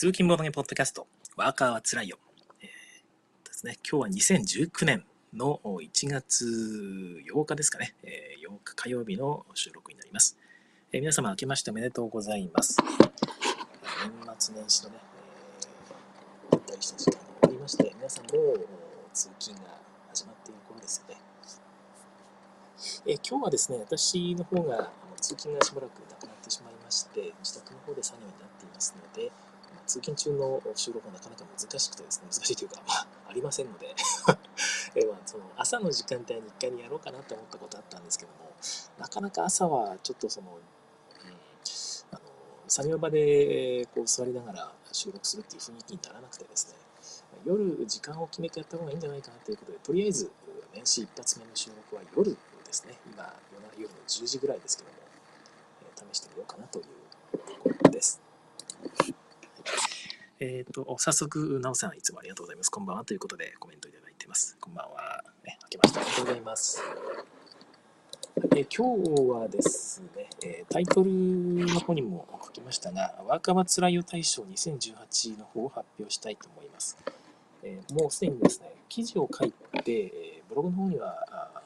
通勤ボードゲポッドキャスト、ワーカーはつらいよ。えー、ですね、今日は2019年の1月8日ですかね、えー、8日火曜日の収録になります。えー、皆様明けましておめでとうございます。年末年始のね、えー、ゆったりした時間が終わりまして、皆さんも通勤が始まっている頃ですよね。えー、今日はですね、私の方が通勤がしばらくなくなってしまいまして、自宅の方で作業になっていますので、通勤中の収録はなかなか難しくてですね、難しいというか、まあ、ありませんので えまあ、その朝の時間帯に1回にやろうかなと思ったことあったんですけども、なかなか朝はちょっとその、うん、あの作業場でこう座りながら収録するっていう雰囲気にならなくてですね、夜時間を決めてやった方がいいんじゃないかなということで、とりあえず年始一発目の収録は夜ですね、今夜の10時ぐらいですけども、試してみようかなというところです。えっ、ー、と、早速、なおさん、いつもありがとうございます。こんばんはということでコメントいただいています。こんばんは。ね、明けましてありがとうございます。え今日はですね、えタイトルの方にも書きましたが、ワーカーはつらいよ大賞2018の方を発表したいと思います。えもうすでにですね、記事を書いて、えブログの方には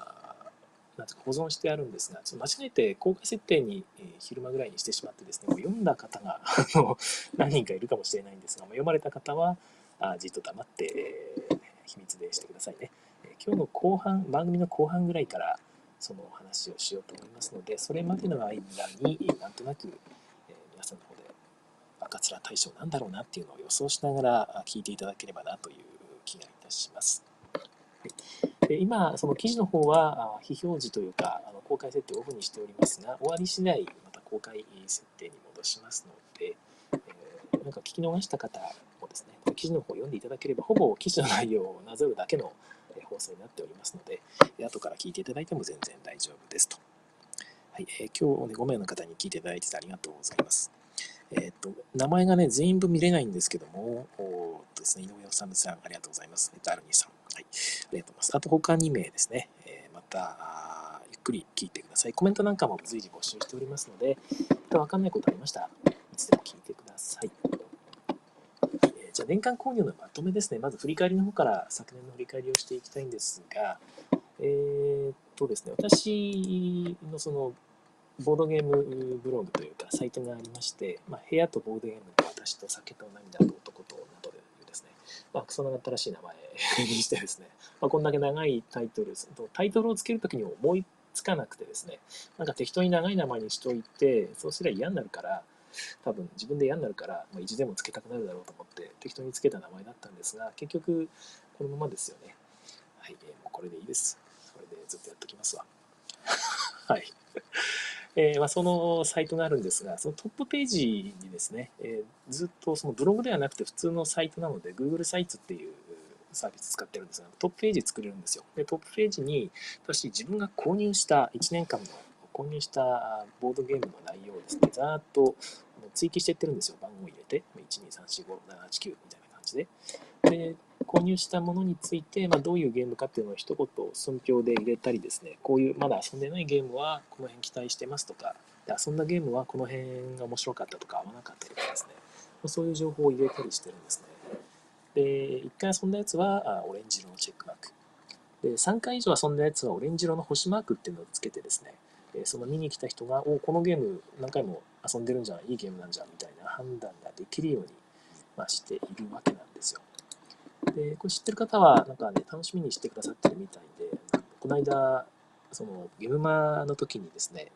なんか保存してあるんですが、ちょっと間違えて公開設定に、え、昼間ぐらいにしてしまってですね、もう読んだ方が 何人かいるかもしれないんですが、読まれた方はあじっと黙って、えー、秘密でしてくださいね、えー、今日の後半、番組の後半ぐらいからそのお話をしようと思いますので、それまでの間になんとなく、えー、皆さんの方で赤面大賞なんだろうなっていうのを予想しながら聞いていただければなという気がいたします。はいで今、その記事の方は非表示というか、あの公開設定をオフにしておりますが、終わり次第また公開設定に戻しますので、えー、なんか聞き逃した方もですね、記事の方を読んでいただければ、ほぼ記事の内容をなぞるだけの放送になっておりますので、後から聞いていただいても全然大丈夫ですと。はい、えー、今日、ね、5名の方に聞いていただいてありがとうございます。えっ、ー、と、名前がね、全部見れないんですけども、おですね、井上治さん、ありがとうございます。えっ、と、アルニさん、はい、ありがとうございます。あと他2名ですね、えー、またゆっくり聞いてください。コメントなんかも随時募集しておりますので、わかんないことありましたらいつでも聞いてください。え、じゃあ、年間購入のまとめですね。まず振り返りの方から昨年の振り返りをしていきたいんですが、えー、っとですね、私のそのボードゲームブログというかサイトがありまして、まあ、部屋とボードゲームと私と酒と涙と男と女というですね、まあ、クソ長ったらしい名前にしてですね、まあ、こんだけ長いタイトル、タイトルをつけるときに思いつかなくてですね、なんか適当に長い名前にしといて、そうすれば嫌になるから、多分自分で嫌になるから、まあ、意地でもつけたくなるだろうと思って適当につけた名前だったんですが、結局このままですよね。はい、もうこれでいいです。これでずっとやっておきますわ。はい。えー、まあ、そのサイトがあるんですが、そのトップページにですね、えー、ずっとそのブログではなくて普通のサイトなので、Google サイトっていうサービス使ってるんですが、トップページ作れるんですよ。で、トップページに、私自分が購入した1年間の購入したボードゲームの内容をですね、ざーっと追記していってるんですよ。番号を入れて、123456789みたいな感じで。で、購入したものについて、まあ、どういうゲームかっていうのを一言寸評で入れたりですね、こういうまだ遊んでないゲームはこの辺期待してますとか、で遊んだゲームはこの辺が面白かったとか合わなかったとかですね、まそういう情報を入れたりしてるんですね。で、1回遊んだやつはあオレンジ色のチェックマーク。で、3回以上遊んだやつはオレンジ色の星マークっていうのをつけてですね、その見に来た人が、おこのゲーム何回も遊んでるんじゃん、いいゲームなんじゃんみたいな判断ができるように、ま、しているわけなんですよ。で、これ知ってる方は、なんかね、楽しみにしてくださってるみたいで、この間、そのゲームマの時にですね、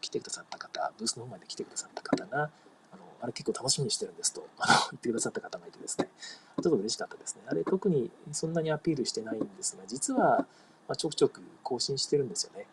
来てくださった方、ブースの方まで来てくださった方が、あのあれ結構楽しみにしてるんですとあの言ってくださった方がいてですね、ちょっと嬉しかったですね。あれ特にそんなにアピールしてないんですが、実は、まちょくちょく更新してるんですよね。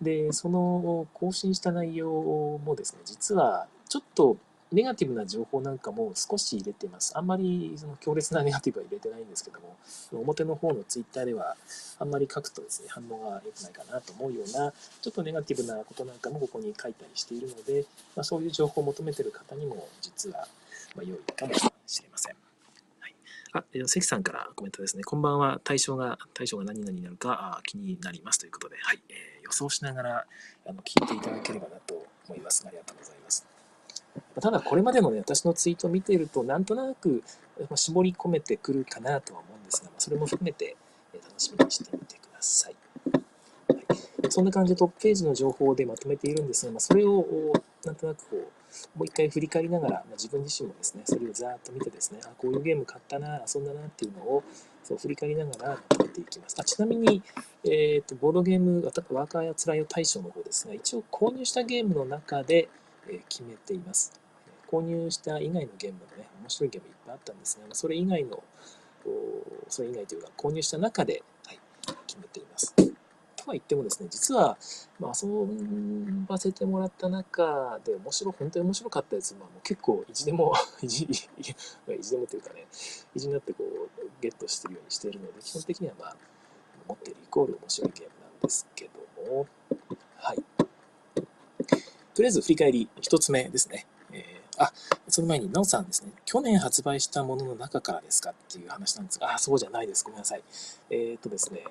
で、その更新した内容もですね、実はちょっとネガティブな情報なんかも少し入れてます。あんまりその強烈なネガティブは入れてないんですけども、表の方のツイッターではあんまり書くとですね、反応が良くないかなと思うような、ちょっとネガティブなことなんかもここに書いたりしているので、まあ、そういう情報を求めている方にも実はま良いかもしれません。あ、関さんからコメントですね。こんばんは。対象が、対象が何々になるかあ気になりますということで、はい。えー、予想しながらあの聞いていただければなと思います。ありがとうございます。ただこれまでのね、私のツイートを見ていると、なんとなく絞り込めてくるかなとは思うんですが、それも含めて楽しみにしてみてください。はい、そんな感じでトップページの情報でまとめているんですが、まあ、それをなんとなくこう、もう一回振り返りながら、まあ、自分自身もですね、それをざーっと見てですね、あ、こういうゲーム買ったな、遊んだなっていうのをそう振り返りながらまとめていきます。あちなみに、えーと、ボードゲームワーカーやつらいよ大賞の方ですが、一応購入したゲームの中で、決めています。購入した以外のゲームもね、面白いゲームいっぱいあったんですが、それ以外の、それ以外というか、購入した中で、はい、決めています。とは言ってもですね、実は、まあ、遊ばせてもらった中で面白、本当に面白かったやつ、まあ、もう結構意地でも 意地、意地でもというかね、意地になってこう、ゲットしてるようにしているので、基本的にはまあ、持ってるイコール面白いゲームなんですけども、はい。とりあえず振り返り一つ目ですね。えあ、その前に、なおさんですね、去年発売したものの中からですかっていう話なんですが、あ、そうじゃないです。ごめんなさい。えっ、とですね、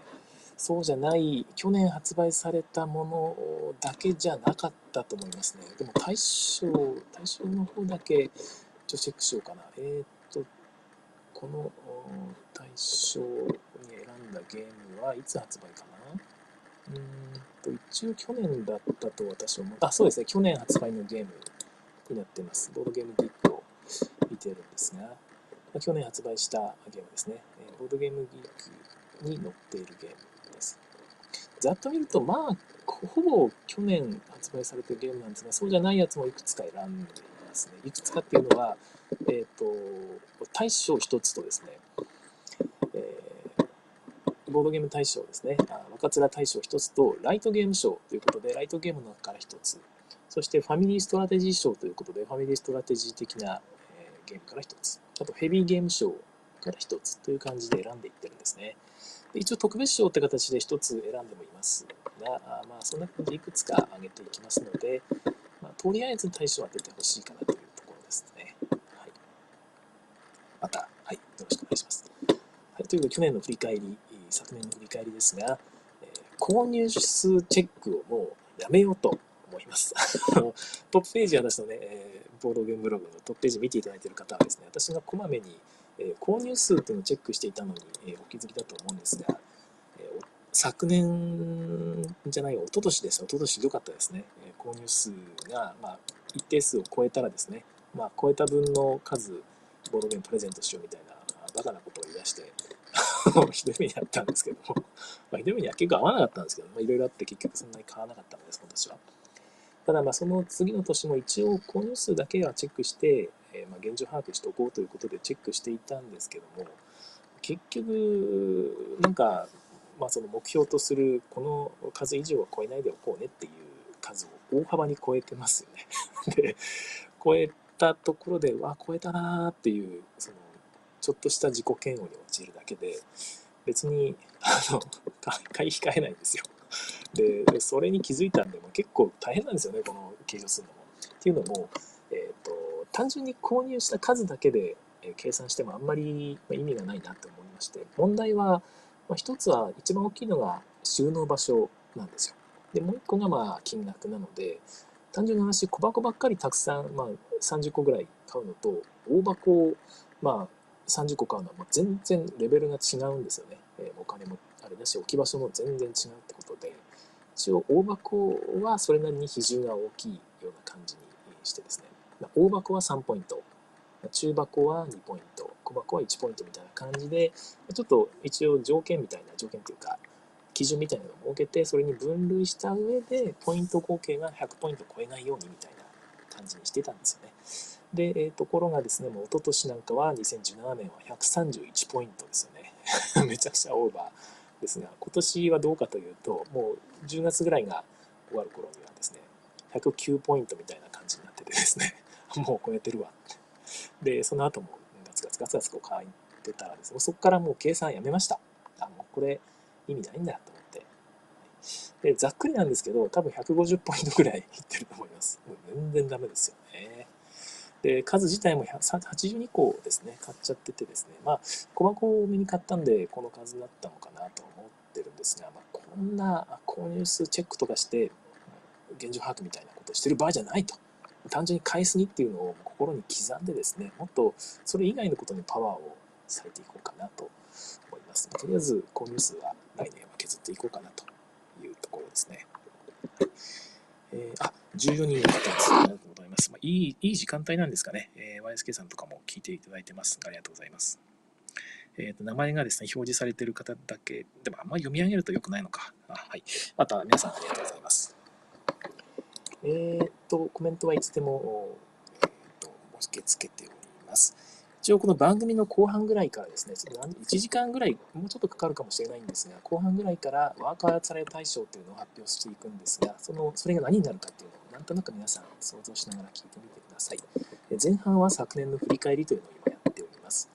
そうじゃない、去年発売されたものだけじゃなかったと思いますね。でも対象、対象の方だけ、ちょチェックしようかな。えっ、と、この対象に選んだゲームはいつ発売かなうんと、一応去年だったと私は思う。あ、そうですね。去年発売のゲームになってます。ボードゲームギックを見てるんですが、去年発売したゲームですね。ボードゲームギークに載っているゲームです。ざっと見ると、まあ、ほぼ去年発売されてるゲームなんですが、そうじゃないやつもいくつか選んでいますね。いくつかっていうのは、えっ、ー、と、大賞1つとですね、ボードゲーム大賞ですね、若面大賞1つと、ライトゲーム賞ということで、ライトゲームの中から1つ、そしてファミリーストラテジー賞ということで、ファミリーストラテジー的な、えゲームから1つ。あとヘビーゲーム賞から1つという感じで選んでいってるんですね。で一応特別賞って形で1つ選んでもいますが、あまあそんな感じでいくつか挙げていきますので、まあ、とりあえず対象は出てほしいかなというところですね。はい、また、はい、よろしくお願いします。はい、ということで去年の振り返り、昨年の振り返りですが、えー、購入数チェックをもうやめようと思います。トップページ、私のね、えー、ボードゲームブログのトップページ見ていただいている方はですね、私がこまめに、えー、購入数というのをチェックしていたのに、えー、お気づきだと思うんですが、えー、昨年じゃないよ、一昨年です。一昨年ひどかったですね。えー、購入数が、まあ、一定数を超えたらですね、まあ、超えた分の数、ボードゲームプレゼントしようみたいな、バカなことを言い出して、ひどい目にあったんですけども、まあ、ひどい目には結構合わなかったんですけど、まあ、いろいろあって結局そんなに買わなかったのです、私は。ただ、まあ、その次の年も一応購入数だけはチェックして、えー、まあ現状把握しておこうということでチェックしていたんですけども、結局、なんか、まあ、その目標とするこの数以上は超えないでおこうねっていう数を大幅に超えてますよね で、超えたところで、わ、超えたなーっていう、その、ちょっとした自己嫌悪に陥るだけで、別に、あの、買い控えないんですよ。で、それに気づいたんで、も結構大変なんですよね、この計上するのも。っていうのも、えっ、ー、と、単純に購入した数だけで計算してもあんまり意味がないなと思いまして、問題は、まあ、一つは一番大きいのが収納場所なんですよ。で、もう一個がまあ金額なので、単純な話、小箱ばっかりたくさん、まあ、30個ぐらい買うのと、大箱を、まあ、30個買うのはもう全然レベルが違うんですよね。え、お金もあれだし、置き場所も全然違うってことで、一応大箱はそれなりに比重が大きいような感じにしてですね、大箱は3ポイント、中箱は2ポイント、小箱は1ポイントみたいな感じで、ちょっと一応条件みたいな、条件というか、基準みたいなのを設けて、それに分類した上で、ポイント合計が100ポイント超えないようにみたいな感じにしてたんですよね。で、えー、ところがですね、もう一昨年なんかは2017年は131ポイントですよね。めちゃくちゃオーバーですが、今年はどうかというと、もう10月ぐらいが終わる頃にはですね、109ポイントみたいな感じになっててですね、もう超えてるわ。で、その後もガツガツガツガツこう書いてたらですね、そこからもう計算やめました。あ、もうこれ意味ないんだと思って。で、ざっくりなんですけど、多分150ポイントぐらいいってると思います。もう全然ダメですよ。で、数自体も82個ですね、買っちゃっててですね、まあ、小箱を多めに買ったんで、この数だったのかなと思ってるんですが、まあ、こんな購入数チェックとかして、現状把握みたいなことをしてる場合じゃないと単純に買いすぎっていうのを心に刻んでですね、もっとそれ以外のことにパワーをされていこうかなと思います。とりあえず購入数は来年は削っていこうかなというところですね。えー、あ、14人の方です。ありがとうございます。まあ、いい、いい時間帯なんですかね。えー、YSK さんとかも聞いていただいてます。ありがとうございます。えーと、名前がですね、表示されている方だけ、でもあんまり読み上げると良くないのか。あはい。また皆さんありがとうございます。えっ、と、コメントはいつでも、えーと、受け付けております。一応この番組の後半ぐらいからですね、ちょっと1時間ぐらい、もうちょっとかかるかもしれないんですが、後半ぐらいからワーカーされ対象というのを発表していくんですが、その、それが何になるかっていうのをなんとなく皆さん想像しながら聞いてみてください。前半は昨年の振り返りというのを今やっております。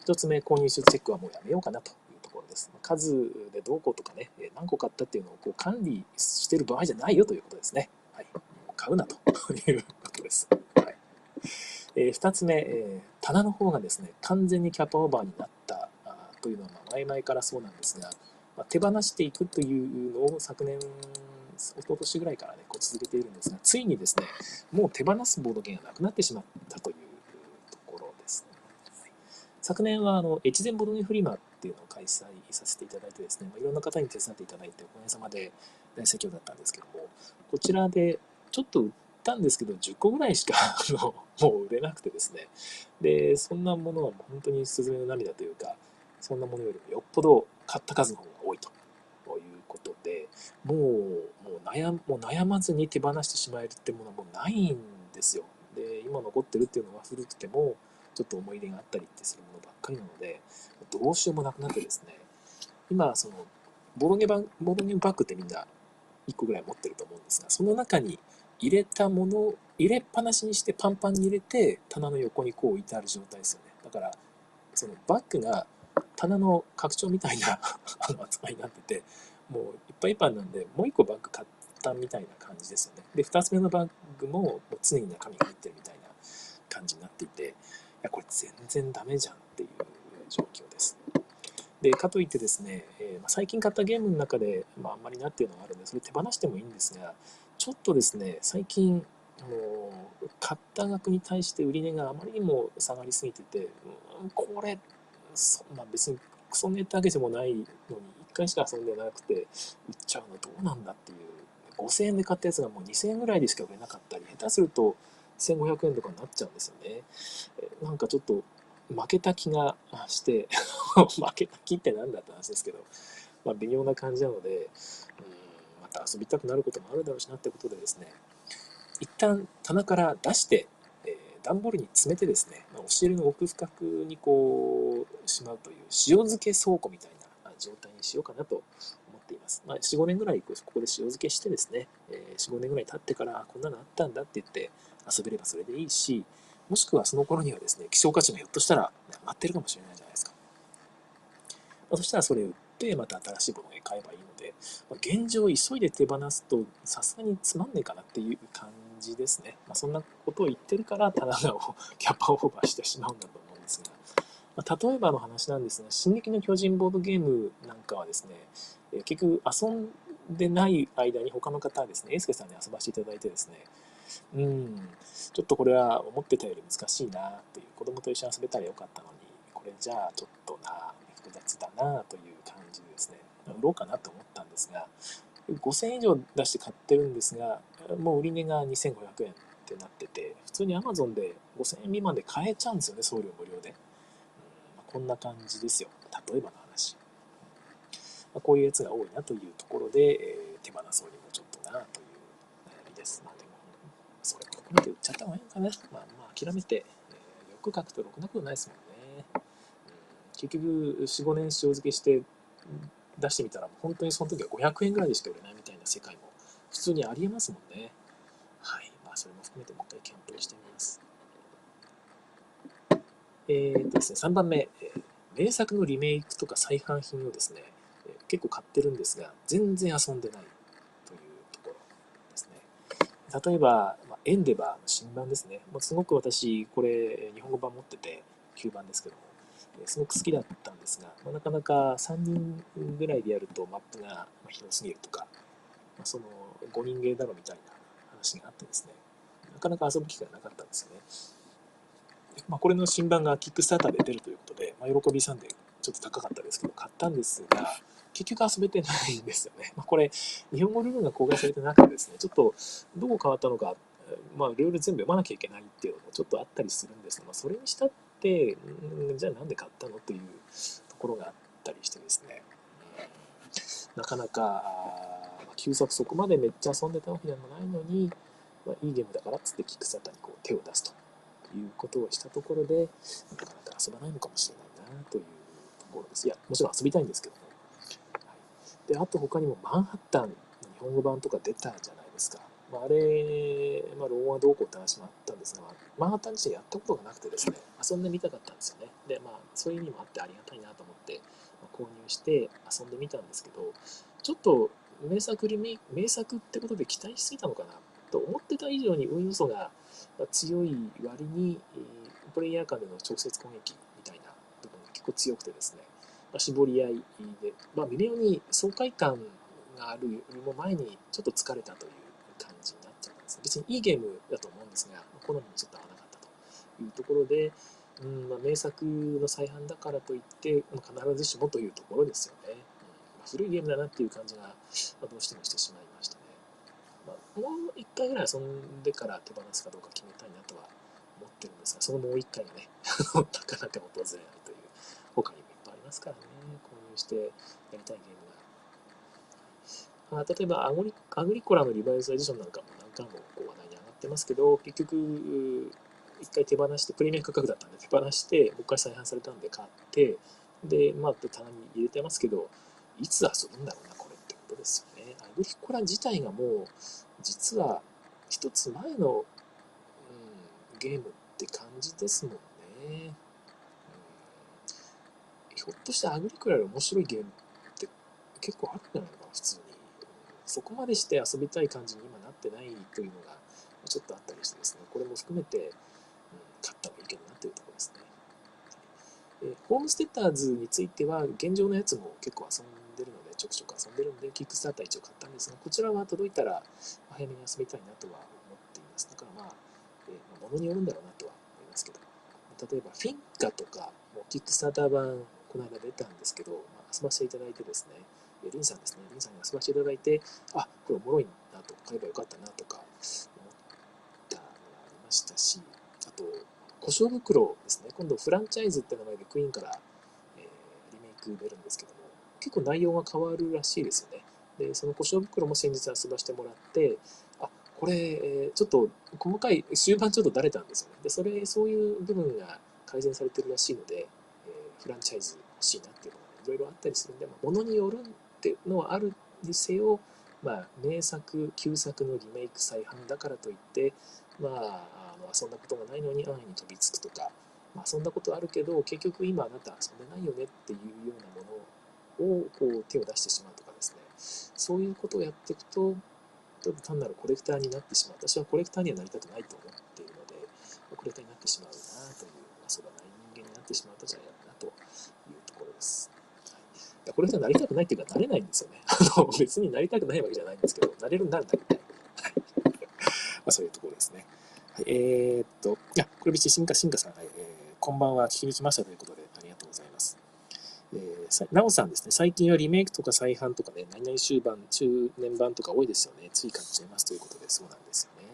一つ目、購入チェックはもうやめようかなというところです。数でどうこうとかね、何個買ったっていうのをこう管理してる場合じゃないよということですね。はい。買うなということです。はいえー、2つ目、えー、棚の方がですね、完全にキャパオーバーになったというのは、前々からそうなんですが、ま、手放していくというのを昨年、一昨年ぐらいからね、こう続けているんですが、ついにですね、もう手放すボードゲームがなくなってしまったというところです、ね。昨年はあの越前ボードゲームフリマっていうのを開催させていただいてですね、ま、いろんな方に手伝っていただいておかげさまで大盛況だったんですけどもこちらでちょっと売ったんですけど10個ぐらいしか もう売れなくてですね。でそんなものは本当にスズメの涙というかそんなものよりもよっぽど買った数の方が多いと。いうことでもうもう悩もう悩まずに手放してしまえるってものはもうないんですよ。で今残ってるっていうのは古くてもちょっと思い出があったりってするものばっかりなので、どうしようもなくなってですね、今、その、ボロゲバボロゲバッグってみんな1個ぐらい持ってると思うんですが、その中に入れたもの、入れっぱなしにしてパンパンに入れて、棚の横にこう置いてある状態ですよね。だから、そのバッグが棚の拡張みたいな あの扱いになってて、もういっぱいいっぱいなんで、もう1個バッグ買ったみたいな感じですよね。で、2つ目のバッグももう常に中身が入ってるみたいな感じになっていてい、や、これ全然ダメじゃんっていう状況です。で、かといってですね、えー、ま最近買ったゲームの中で、まあ、あんまりなっていうのがあるんで、それ手放してもいいんですが、ちょっとですね、最近、あの買った額に対して売り値があまりにも下がりすぎてて、これ、そんな別にクソネタわけでもないのに、1回しか遊んでなくて、売っちゃうのどうなんだっていう。5000円で買ったやつがもう2000円ぐらいでしか売れなかったり、下手すると1500円とかになっちゃうんですよね。なんかちょっと負けた気がして 負けた気って何だって話ですけど、まあ、微妙な感じなので、うん、遊びたくなることもあるだろうしなってことでですね、一旦棚から出して、えー、段ボールに詰めてですね、まあ、押し入れの奥深くにこうしまうという塩漬け倉庫みたいな状態にしようかなと思っています。まあ、4、5年ぐらいここで塩漬けしてですね、えー、4、5年ぐらい経ってからこんなのあったんだって言って遊べればそれでいいし、もしくはその頃にはですね、希少価値がひょっとしたら上がってるかもしれないじゃないですか。まあ、そしたらそれ売って、また新しいものを買えばいいので、まあ、現状急いで手放すとさすがにつまんねえかなっていう感じですね。まあ、そんなことを言ってるから、棚が キャパオーバーしてしまうんだと思うんですが。まあ、例えばの話なんですが、進撃の巨人ボードゲームなんかはですね、結局遊んでない間に他の方はですね、エスケさんに遊ばせていただいてですね、うん、ちょっとこれは思ってたより難しいなっていう、子供と一緒に遊べたらよかったのに、これじゃあちょっとな、複雑だなという感じでですね、売ろうかなと思ったんですが、5000円以上出して買ってるんですが、もう売り値が2500円ってなってて、普通に Amazon で5000円未満で買えちゃうんですよね、送料無料で。まあ、こんな感じですよ、例えばの話。まあ、こういうやつが多いなというところで、えー、手放そうにもちょっとなという悩みです。まあ、でもそれ含めて売っちゃった方がいいのかな。まあまあ諦めて、えー、よく書くとろくなことないですもんね。うん、結局、4、5年塩漬けして出してみたら、本当にその時は500円ぐらいでしか売れないみたいな世界も普通にありえますもんね。はい。まあそれも含めてもう一回検討してみます。えー、っとですね、3番目、えー、名作のリメイクとか再販品をですね、えー、結構買ってるんですが、全然遊んでないというところですね。例えば、まあ、エンデバーの新版ですね。まあ、すごく私、これ、日本語版持ってて、9番ですけども、すごく好きだったんですが、まあ、なかなか3人ぐらいでやるとマップが広すぎるとか、まあ、その5人ゲーだろみたいな話があってですね、なかなか遊ぶ機会がなかったんですよね。まあ、これの新版がキックスターターで出るということで、まあ、喜びさんでちょっと高かったですけど、買ったんですが、結局遊べてないんですよね。まあ、これ、日本語ルールが公開されてなくてですね、ちょっとどう変わったのか、まあ、ルール全部読まなきゃいけないっていうのもちょっとあったりするんですが、まあ、それにしたって、じゃあなんで買ったのというところがあったりしてですね、なかなか、まあ、旧作そこまでめっちゃ遊んでたわけでもないのに、まあ、いいゲームだからっつってキックサタにこう手を出すということをしたところで、なかなか遊ばないのかもしれないなというところです。いや、もちろん遊びたいんですけども。で、あと他にもマンハッタンの日本語版とか出たじゃないですか。まあ、あれ、まあ、ローンはどうこうって話もあったんですが、マンハッタン自身やったことがなくてですね、遊んでみたかったんですよね。で、まあ、そういう意味もあってありがたいなと思って、まあ、購入して遊んでみたんですけど、ちょっと名作リメ名作ってことで期待しすぎたのかなと思ってた以上に運要素が強い割に、プレイヤー間での直接攻撃みたいな部分が結構強くてですね、まあ、絞り合いで、まあ、微妙に爽快感があるよりも前にちょっと疲れたという感じになっちゃったんです。別にいいゲームだと思うんですが、好みにちょっと合わなかったというところで、うんまあ、名作の再販だからといって、必ずしもというところですよね。うんまあ、古いゲームだなっていう感じが、どうしてもしてしまいましたね。まあ、もう一回ぐらい遊んでから手放すかどうか決めたいなとは思ってるんですが、そのもう一回がね、なかなか訪れないという、他にもいっぱいありますからね、購入してやりたいゲームが。あ例えばアグリ、アグリコラのリバイスエディションなんかも何回もこう話題ってますけど、結局、一回手放して、プレミアム価格だったんで手放して、もう一回再販されたんで買って、で、まあ、棚に入れてますけど、いつ遊ぶんだろうな、これってことですよね。アグリコラ自体がもう、実は一つ前の、うん、ゲームって感じですもんね。うん、ひょっとしてアグリコラより面白いゲームって結構あるんじゃないのかな、普通に。そこまでして遊びたい感じに今なってないというのがちょっとあったりしてですね、これも含めて、うん、買った方がいいけどなというところですね。えホームステッターズについては、現状のやつも結構遊んでるので、ちょくちょく遊んでるんで、キックスターター一応買ったんですが、こちらは届いたら早めに遊びたいなとは思っています。だからまあ、えー、ま、物によるんだろうなとは思いますけど、例えばフィンカとか、もうキックスターター版、この間出たんですけど、まあ、遊ばせていただいてですね、リンさんですね、リンさんに遊ばせていただいて、あ、これおもろいなと、買えばよかったなとか、ましたし、あと、故障袋ですね、今度フランチャイズって名前でクイーンから、えー、リメイク出るんですけども、結構内容が変わるらしいですよね。で、その故障袋も先日遊ばしてもらって、あ、これ、えー、ちょっと細かい、終盤ちょっとだれたんですよね。で、それ、そういう部分が改善されてるらしいので、えー、フランチャイズ欲しいなっていうのがいろいろあったりするんで、まあ、ものによるっていうのはあるにせよ、まあ、名作、旧作のリメイク再販だからといって、まあ、あの遊んだことがないのに安易に飛びつくとか、まあ、遊んだことあるけど、結局今あなた遊んでないよねっていうようなものをこう手を出してしまうとかですね、そういうことをやっていくと、単なるコレクターになってしまう。私はコレクターにはなりたくないと思っているので、コレクターになってしまうなという、遊ばない人間になってしまうとじゃないかなというところです。はい、コレクターになりたくないっていうか、なれないんですよね。別になりたくないわけじゃないんですけど、なれるんならなりたい。まあ、そういうところですね。はい、えー、っと、いや、これ別に進化、進化さん、えー、こんばんは、聞きに来ましたということで、ありがとうございますえー、なおさんですね、最近はリメイクとか再販とかね、何々終盤、中年版とか多いですよね。つい買っちゃいますということで、そうなんですよね。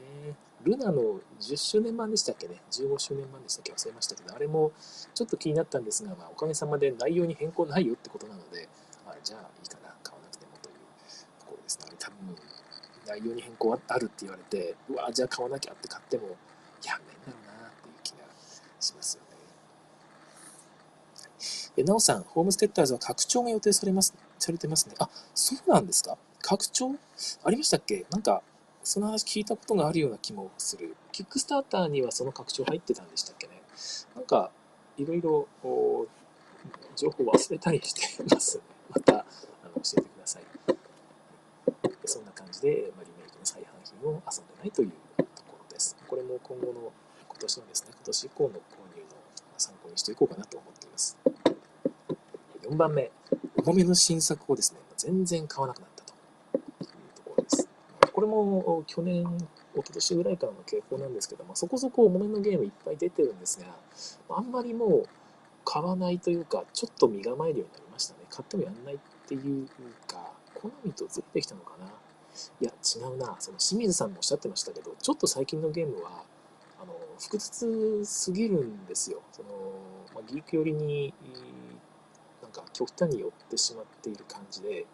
ルナの10周年版でしたっけね、15周年版でしたっけ？忘れましたけど、あれもちょっと気になったんですが、まあ、おかげさまで内容に変更ないよってことなので、あじゃあいいかな、買わなくてもというところですね。あれ多分、内容に変更あるって言われて、うわじゃあ買わなきゃって買っても、やめんだろうなっていう気がしますよね。えなおさん、ホームステッターズは拡張が予定されます、されてますね。あ、そうなんですか？拡張？ありましたっけ？なんか、その話聞いたことがあるような気もする。キックスターターにはその拡張入ってたんでしたっけね。なんか、いろいろ、情報忘れたりしてますね。また、あの、教えてください。じで、ま、リメイクの再販品を遊んでないというところです。これも今後の、今年のですね、今年以降の購入の参考にしていこうかなと思っています。4番目、重めの新作をですね、全然買わなくなったというところです。これも去年一昨年ぐらいからの傾向なんですけども、そこそこ重めのゲームいっぱい出てるんですが、あんまりもう買わないというか、ちょっと身構えるようになりましたね。買ってもやんないっていうか、好みとずれてきたのかな。いや、違うな。その清水さんもおっしゃってましたけど、ちょっと最近のゲームは、あの、複雑すぎるんですよ。その、まあ、ギーク寄りに、なんか極端に寄ってしまっている感じで、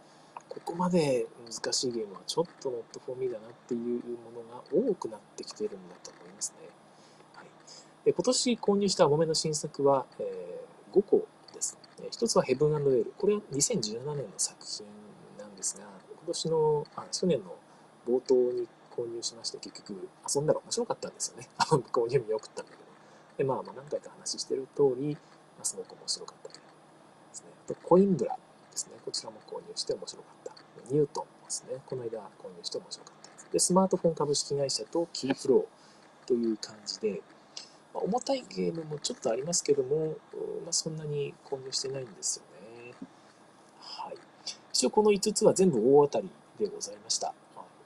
ここまで難しいゲームはちょっとノットフォーミーだなっていうものが多くなってきてるんだと思いますね。はい、で今年購入した重めの新作は、えー、5個です。一つはヘブンエール。これは2017年の作品なんですが、今年の、あ、去年の冒頭に購入しまして、結局遊んだら面白かったんですよね。購入見送ったんだけど。で、まあまあ何回か話してる通り、まあ、すごく面白かったですね。あと、コインブラですね。こちらも購入して面白かった。ニュートンですね。この間購入して面白かったです。で、スマートフォン株式会社とキーフローという感じで、まあ、重たいゲームもちょっとありますけども、まあ、そんなに購入してないんですよね。一応この5つは全部大当たりでございました。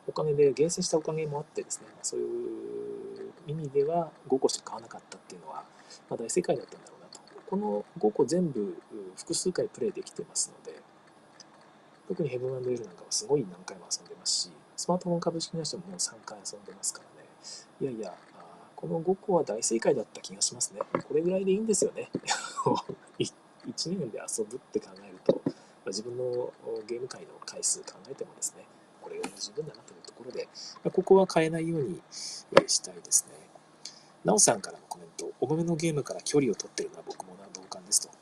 おかげで、厳選したおかげもあってですね、そういう意味では5個しか買わなかったっていうのは、まあ、大正解だったんだろうなと。この5個全部複数回プレイできてますので、特にヘブンエルなんかはすごい何回も遊んでますし、スマートフォン株式会社ももう3回遊んでますからね。いやいや、この5個は大正解だった気がしますね。これぐらいでいいんですよね。1年で遊ぶって考えると、自分のゲーム界の回数考えてもですね、これぐらい十分だなというところで、ま、ここは変えないようにしたいですね。なおさんからのコメント、重めのゲームから距離を取ってるのは僕も同感ですと。うん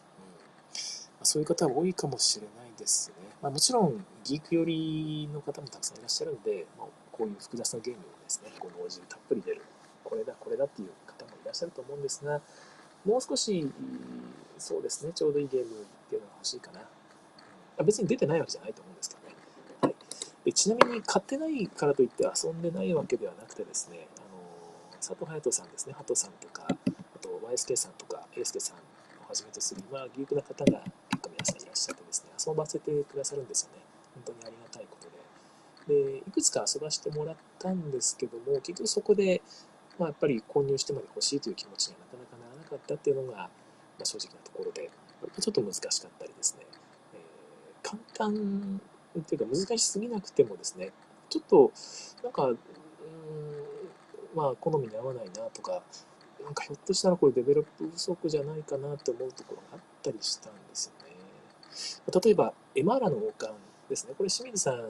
ま、そういう方は多いかもしれないですね。まあ、もちろん、ギーク寄りの方もたくさんいらっしゃるんで、まあ、こういう複雑なゲームをですね、こう同時にたっぷり出る、これだ、これだっていう方もいらっしゃると思うんですが、もう少し、そうですね、ちょうどいいゲームっていうのが欲しいかな。うん、別に出てないわけじゃないと思うんですけどね。はい、でちなみに、買ってないからといって遊んでないわけではなくてですね、あの佐藤隼人さんですね、ハトさんとか、あと YSK さんとか、エースケさんをはじめとする、まあ、ギークな方が結構皆さんいらっしゃってですね、遊ばせてくださるんですよね。本当にありがたいことで。で、いくつか遊ばせてもらったんですけども、結局そこで、まあ、やっぱり購入してまで欲しいという気持ちにはなかなかならなかったっていうのが、まあ、正直なところで、ちょっと難しかったりですね、簡単っていうか難しすぎなくてもですね、ちょっと、なんか、うん、まあ、好みに合わないなとか、なんかひょっとしたらこれデベロップ不足じゃないかなって思うところがあったりしたんですよね。例えば、エマーラの王冠ですね。これ清水さんが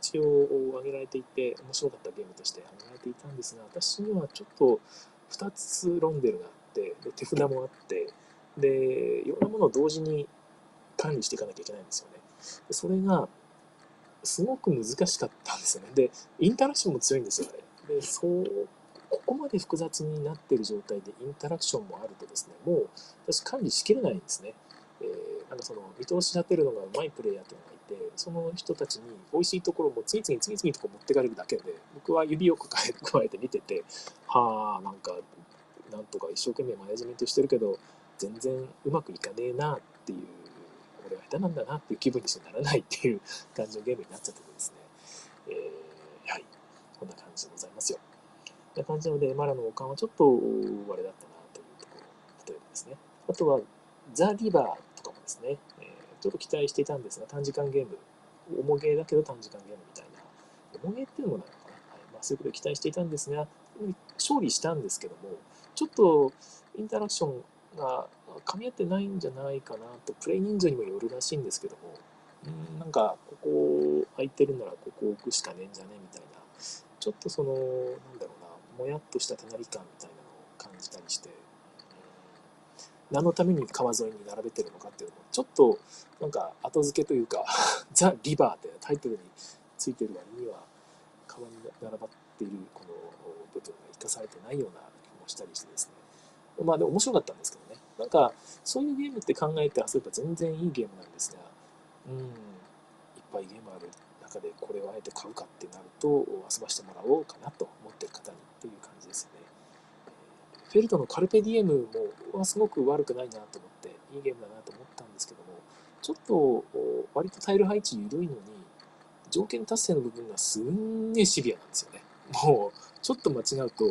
一応挙げられていて、面白かったゲームとして挙げられていたんですが、私にはちょっと2つロンデルがあって、で手札もあって、で、いろんなものを同時に管理していかなきゃいけないんですよね。でそれが、すごく難しかったんですよね。で、インタラクションも強いんですよ、あれ。で、そう、ここまで複雑になってる状態でインタラクションもあるとですね、もう私管理しきれないんですね。えー、なんかその見通し立てるのがうまいプレイヤーっていうのがいて、その人たちに美味しいところも次々次々とこう持ってかれるだけで、僕は指を加え加えて見てて、はあ、なんか、なんとか一生懸命マネジメントしてるけど、全然うまくいかねえなっていう、俺は下手なんだなっていう気分にしかならないっていう感じのゲームになっちゃっててですね、えー、はい、こんな感じでございますよ。な感じなので、マラの王冠はちょっとあれだったなというところ、例えばですね。あとは、ザ・リバーとかもですね、えー、ちょっと期待していたんですが、短時間ゲーム、重ゲーだけど短時間ゲームみたいな、重ゲーっていうのもなのかな、はい。まあ、そういうことを期待していたんですが、勝利したんですけども、ちょっとインタラクションが噛み合ってないんじゃないかなと、プレイ人数にもよるらしいんですけども、うん。なんか、ここ空いてるならここ置くしかねえんじゃねみたいな、ちょっとその、なんだろうな、もやっとした隣感みたいなのを感じたりして、何のために川沿いに並べてるのかっていうのも、ちょっとなんか後付けというか ザ・リバーってタイトルについてる割には、川に並ばっているこの部分が生かされてないような気もしたりしてですね。まあでも面白かったんですけどね。なんか、そういうゲームって考えて遊べば全然いいゲームなんですが、うん、いっぱいゲームある中でこれをあえて買うかってなると、遊ばしてもらおうかなと思ってる方にっていう感じですよね。フェルトのカルペディエムもすごく悪くないなと思って、いいゲームだなと思ったんですけども、ちょっと割とタイル配置緩いのに、条件達成の部分がすんげえシビアなんですよね。もうちょっと間違うと、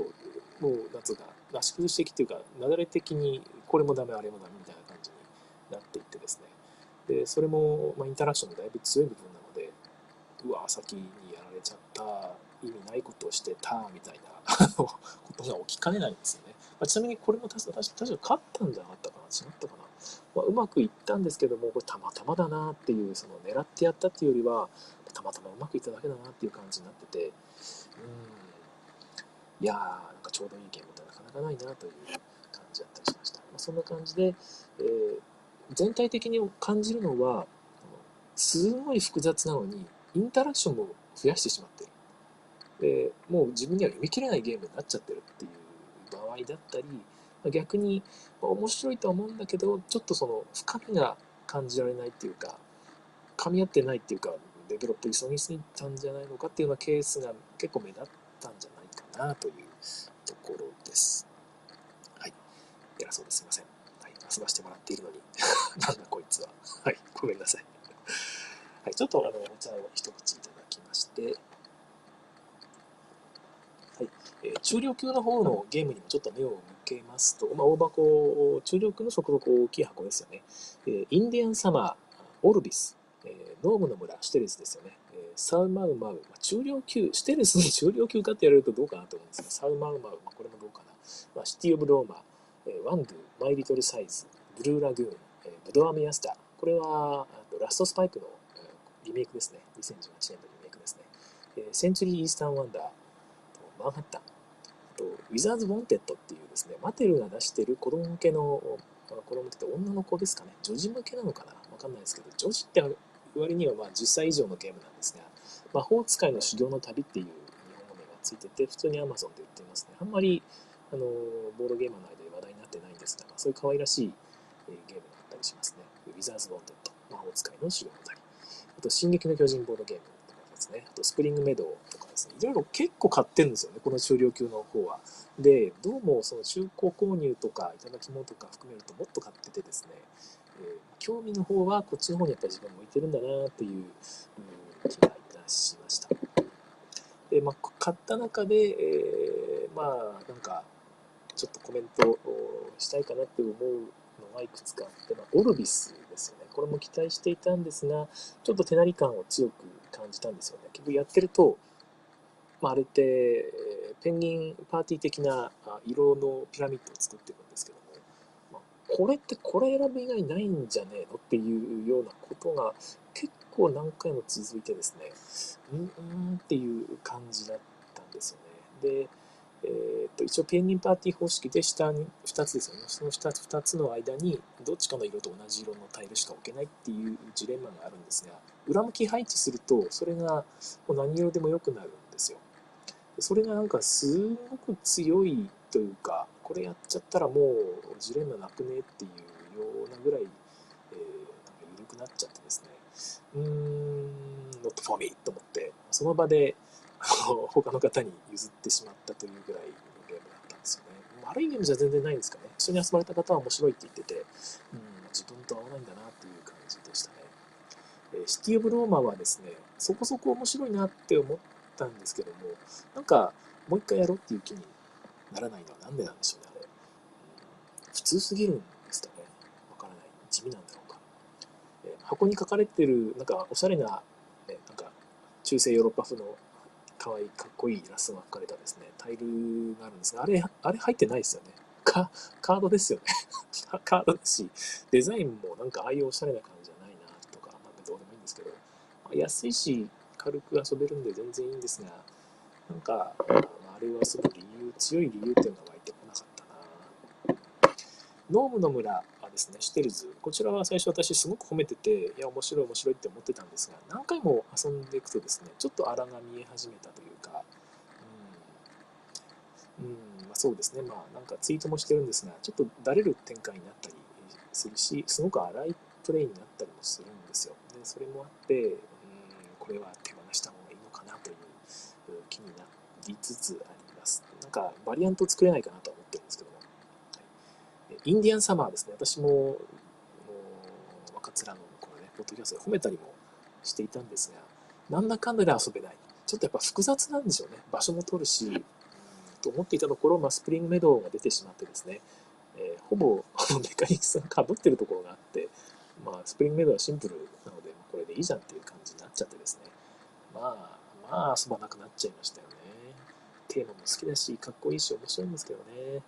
もう、なんつうか、足崩し的っていうか、流れ的にこれもダメ、あれもダメみたいな感じになっていってですね。で、それも、まあ、インタラクションがだいぶ強い部分なので、うわ、先にやられちゃった、意味ないことをしてた、みたいな ことが起きかねないんですよね。まあ、ちなみにこれも確か、確か勝ったんじゃなかったかな違ったかな、まあ、うまくいったんですけども、これたまたまだなっていう、その狙ってやったっていうよりは、たまたまうまくいっただけだなっていう感じになってて、うん、いやー、なんかちょうどいいゲームってなかなかないなという感じだったりしました。まあ、そんな感じで、えー、全体的に感じるのは、すごい複雑なのに、インタラクションも増やしてしまってる。でもう自分には読み切れないゲームになっちゃってるっていう場合だったり、逆に面白いとは思うんだけど、ちょっとその深みが感じられないっていうか、噛み合ってないっていうか、デベロップ急ぎすぎたんじゃないのかっていうようなケースが結構目立ったんじゃないかなというところです。偉そうですいません。はい。遊ばしてもらっているのに。なんだこいつは。はい。ごめんなさい。はい。ちょっとあの、お茶を一口いただきまして、はいえー、中量級の方のゲームにもちょっと目を向けますと、まあ、大箱、中量級のそこそこ大きい箱ですよね。えー、インディアンサマー、オルビス、えー、ノームの村、シテレスですよね。え、サウマウマウ、まあ、中量級、シテレスに中量級かってやれるとどうかなと思うんですが、サウマウマウ、まあ、これもどうかな。まあ、シティ・オブ・ローマ、ー、ワンドゥ、マイ・リトル・サイス、ブルー・ラグーン、ブドア・ミアスター、これはラスト・スパイクの、リメイクですね。2018年のリメイクですね。センチュリー・イースタン・ワンダー、マンハッタン、と、ウィザーズ・ウォンテッドっていうですね、マテルが出してる子供向けの、子供向けって女の子ですかね、女児向けなのかな？わかんないですけど、女児って割にはまあ10歳以上のゲームなんですが、魔法使いの修行の旅っていう日本語名がついてて、普通に Amazon で売っていますね。あんまり、あの、ボードゲーマーの間で話題になってないんですが、そういう可愛らしいゲームがあったりしますね。ウィザーズ・ウォンテッド、魔法使いの修行の旅。あと、進撃の巨人ボードゲームとかですね。あと、スプリングメドウとかですね、いろいろ結構買ってるんですよね、この中量級の方は。で、どうもその中古購入とか、いただき物とか含めるともっと買っててですね、えー、興味の方はこっちの方にやっぱり自分向いてるんだなという、うん、気がいたしました。で、まあ、買った中で、えー、まあ、なんか、ちょっとコメントをしたいかなって思うのがいくつかあって、まあ、オルビスですよね。これも期待していたんですが、ちょっと手なり感を強く感じたんですよね。結局やってると、まあ、あれって、ペンギンパーティー的な色のピラミッドを作っていくんですけども、まあ、これってこれ選ぶ以外ないんじゃねえのっていうようなことが結構何回も続いてですね、うんうんっていう感じだったんですよね。で、えー、と一応ペンギンパーティー方式で下に2つですよね。その 2, 2つの間にどっちかの色と同じ色のタイルしか置けないっていうジレンマがあるんですが、裏向き配置するとそれがもう何色でも良くなるんですよ。それがなんかすごく強いというか、これやっちゃったらもうジレンマなくねっていうようなぐらい、えー、なんか緩くなっちゃってですね、うーん、not for me と思って、その場で 他の方に譲ってしまったというぐらいのゲームだったんですよね。悪いゲームじゃ全然ないんですかね。一緒に遊ばれた方は面白いって言ってて、うん、自分と合わないんだなっていう感じでしたね。えシティ・オブ・ローマはですね、そこそこ面白いなって思ったんですけども、なんか、もう一回やろうっていう気にならないのはなんでなんでしょうね、あれ。普通すぎるんですかね。わからない。地味なんだろうか。え、箱に書かれてる、なんか、おしゃれな、ね、なんか、中世ヨーロッパ風の可愛い、かっこいいイラストが描かれたですね、タイルがあるんですが、あれ、あれ入ってないですよね。カカードですよね。カードだし、デザインもなんかああいうおしゃれな感じじゃないなとか、まあ、どうでもいいんですけど、まあ、安いし、軽く遊べるんで全然いいんですが、なんか、まあ、あれを遊ぶ理由、強い理由っていうのが湧いてこなかったな。ノームの村ですね、シテルズ。こちらは最初私すごく褒めてて、いや、面白い面白いって思ってたんですが、何回も遊んでいくとですね、ちょっと荒が見え始めたというか、うん、うんまあ、そうですね、まあなんかツイートもしてるんですが、ちょっとだれる展開になったりするし、すごく荒いプレイになったりもするんですよ。で、それもあって、うん、これは手放した方がいいのかなという気になりつつあります。なんかバリアント作れないかなと思ってるんですけど。インディアンサマーですね。私も、若面のこのね、ポッドキャストで褒めたりもしていたんですが、なんだかんだで遊べない。ちょっとやっぱ複雑なんでしょうね。場所も取るし、と思っていたところ、まあ、スプリングメドウが出てしまってですね、えー、ほぼメカニクスがかぶってるところがあって、まあ、スプリングメドウはシンプルなので、これでいいじゃんっていう感じになっちゃってですね、まあ、まあ遊ばなくなっちゃいましたよね。テーマも好きだし、かっこいいし、面白いんですけどね。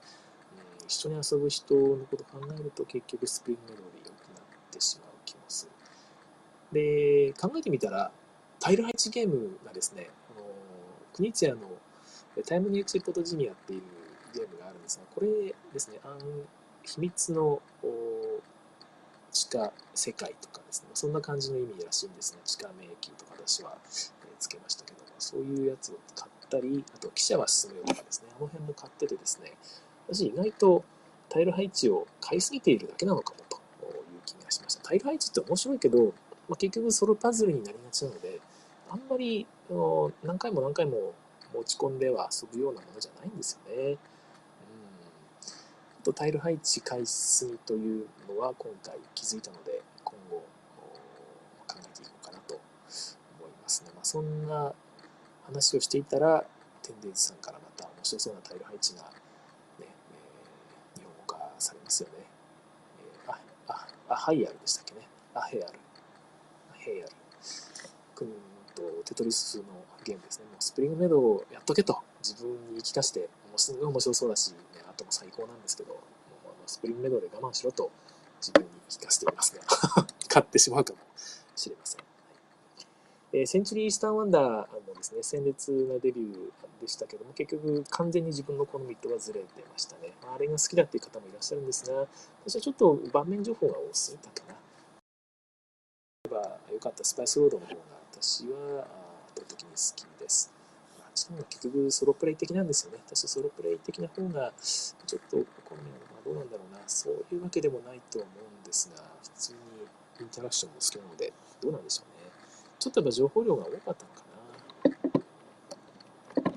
一緒に遊ぶ人のこと考えると、結局スプリングメドウで良くなってしまう気もする。で、考えてみたら、タイル配置ゲームがですね、あのクニツヤのタイムニューチポトジュニアっていうゲームがあるんですが、これですね、秘密の地下世界とかですね、そんな感じの意味らしいんですが、地下迷宮とか私はつけましたけども、そういうやつを買ったり、あと記者は進むよとかですね、あの辺も買っててですね、私意外とタイル配置を買いすぎているだけなのかもという気がしました。タイル配置って面白いけど、まあ、結局ソロパズルになりがちなので、あんまり何回も何回も持ち込んでは遊ぶようなものじゃないんですよね。うん。とタイル配置買いすぎというのは今回気づいたので、今後考えていこうかなと思いますね。まあ、そんな話をしていたら、テンデイズさんからまた面白そうなタイル配置が、されますよね。えー、あ、あ、あ、ハイアルでしたっけね。アヘアル。アヘアル。国とテトリスのゲームですね。もうスプリングメドをやっとけと自分に言い聞かせて、もうすごい面白そうだし、ね、あとも最高なんですけど、もうスプリングメドで我慢しろと自分に言い聞かせていますが、買ってしまうかもしれません。えー、センチュリー・スター・ワンダーもですね、鮮烈なデビューでしたけども、結局完全に自分の好みとはずれてましたね。まあ、れが好きだっていう方もいらっしゃるんですが、私はちょっと盤面情報が多すぎたかな。例えば、良かったスパイスロードの方が私は圧倒的に好きです。まあ、しかも結局ソロプレイ的なんですよね。私ソロプレイ的な方がちょっと好みなのかどうなんだろうな。そういうわけでもないと思うんですが、普通にインタラクションも好きなので、どうなんでしょうね。ちょっとやっぱ情報量が多かったのかな。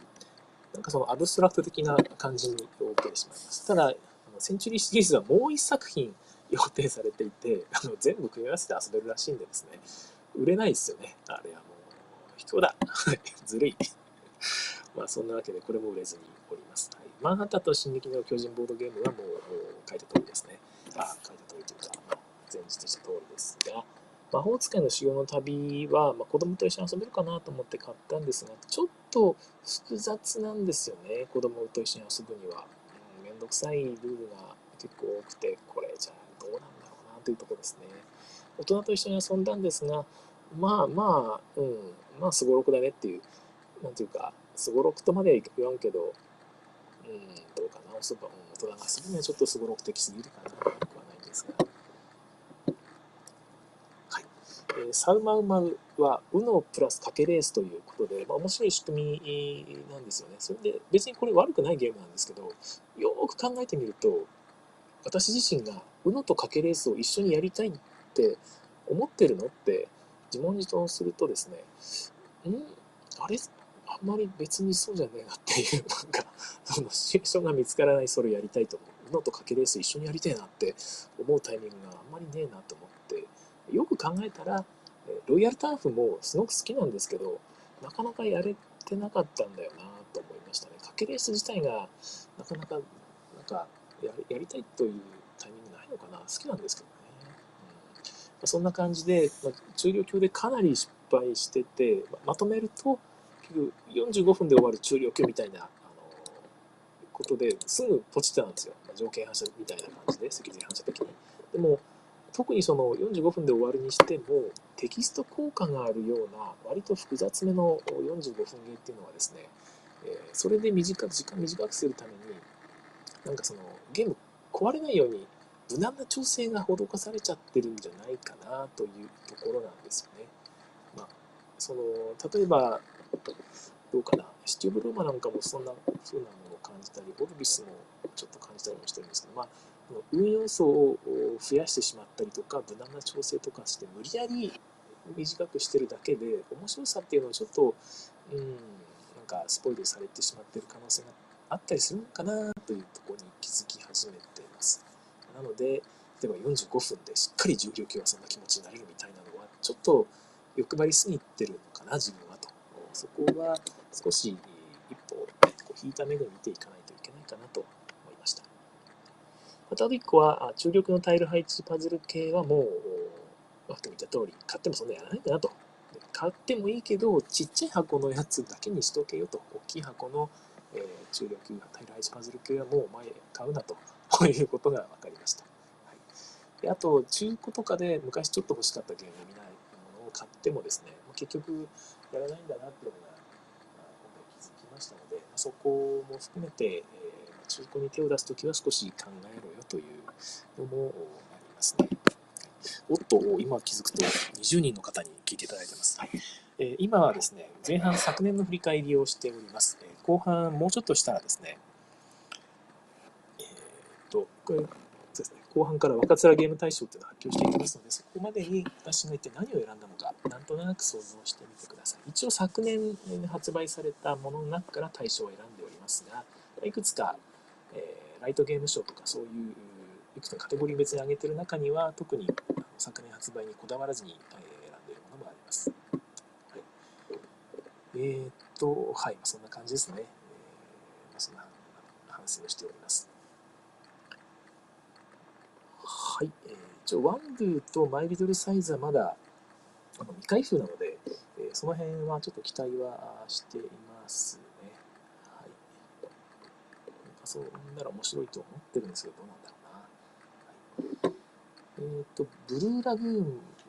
なんかそのアブストラクト的な感じに受けてしまいます。ただ、センチュリーシリーズはもう一作品予定されていて、あの全部組み合わせて遊べるらしいんでですね、売れないですよね。あれはもう、卑怯だ。ずるい。まあそんなわけでこれも売れずにおります。はい、マンハッタンと進撃の巨人ボードゲームはもう書いた通りですね。あ、書いた通りというか、前日した通りですが、魔法使いの修行の旅は、まあ、子供と一緒に遊べるかなと思って買ったんですが、ちょっと複雑なんですよね。子供と一緒に遊ぶには。うん、めんどくさいルールが結構多くて、これじゃあどうなんだろうなというとこですね。大人と一緒に遊んだんですが、まあまあ、うん、まあすごろくだねっていう、なんていうか、すごろくとまでは言わんけど、うん、どうかな、おそば、大人が遊ぶにはちょっとすごろく的すぎるかな、よくはないんですが。はい。えー、サウマウマウは、ウノプラス賭けレースということで、まあ面白い仕組みなんですよね。それで、別にこれ悪くないゲームなんですけど、よく考えてみると、私自身が、ウノと賭けレースを一緒にやりたいって思ってるのって自問自答するとですね、ん？あれ？あんまり別にそうじゃねえなっていう、なんか、そのシチュエーションが見つからないそれやりたいと思う。のとかけレース一緒にやりたいなって思うタイミングがあんまりねえなと思って、よく考えたら、ロイヤルターフもすごく好きなんですけど、なかなかやれてなかったんだよなと思いましたね。かけレース自体がなかなか、なんかや、やりたいというタイミングないのかな好きなんですけどねそんな感じで、まあ、中量級でかなり失敗してて、まとめると、結局45分で終わる中量級みたいな、ことですぐポチってたんですよ。条件反射みたいな感じで、脊髄反射的に。でも、特にその45分で終わるにしても、テキスト効果があるような、割と複雑めの45分ゲーっていうのはですね、え、それで短く、時間短くするために、なんかその、ゲーム壊れないように無難な調整が施されちゃってるんじゃないかなというところなんですよね。まあ、その例えばどうかなシティ・オブ・ローマなんかもそんな風なものを感じたりオルビスもちょっと感じたりもしてるんですけど、まあ、運要素を増やしてしまったりとか無難な調整とかして無理やり短くしてるだけで面白さっていうのはちょっとうんなんかスポイルされてしまってる可能性があったりするのかなというところに気づき始めています。なので、例えば45分でしっかり重量級はそんな気持ちになれるみたいなのは、ちょっと欲張りすぎてるのかな、自分はと。そこは少し一歩、引いた目で見ていかないといけないかなと思いました。あと1個は、注力のタイル配置パズル系はもう、まあ、言った通り、買ってもそんなやらないんだなと。買ってもいいけど、ちっちゃい箱のやつだけにしとけよと。大きい箱の、えー、注力タイル配置パズル系はもう前買うなと。こういうことが分かりました。はい、であと、中古とかで昔ちょっと欲しかったゲーム見ないものを買ってもですね、結局やらないんだなっていうのが、まあ、今回気づきましたので、そこも含めて、えー、中古に手を出すときは少し考えろよというのもありますね。おっと、今気づくと20人の方に聞いていただいてます。はいえー、今はですね、前半昨年の振り返りをしております。えー、後半もうちょっとしたらですね、えー、っと、これですね、後半から若面ゲーム大賞っていうのを発表していきますので、そこまでに私が一体何を選んだのか、なんとなく想像してみてください。一応昨年発売されたものの中から大賞を選んでおりますが、いくつか、えー、ライトゲーム賞とかそういういくつかカテゴリー別に挙げてる中には、特に昨年発売にこだわらずに、選んでいるものもあります。はい、えー、っと、はい、そんな感じですね。えー、そんな反省をしております。はい、えー、一応、ワンドゥとマイリドルサイズはまだあの未開封なので、えー、その辺はちょっと期待はしています。遊んだら面白いと思ってるんですけど、どうなんだろうな。えっ、と、ブルーラグ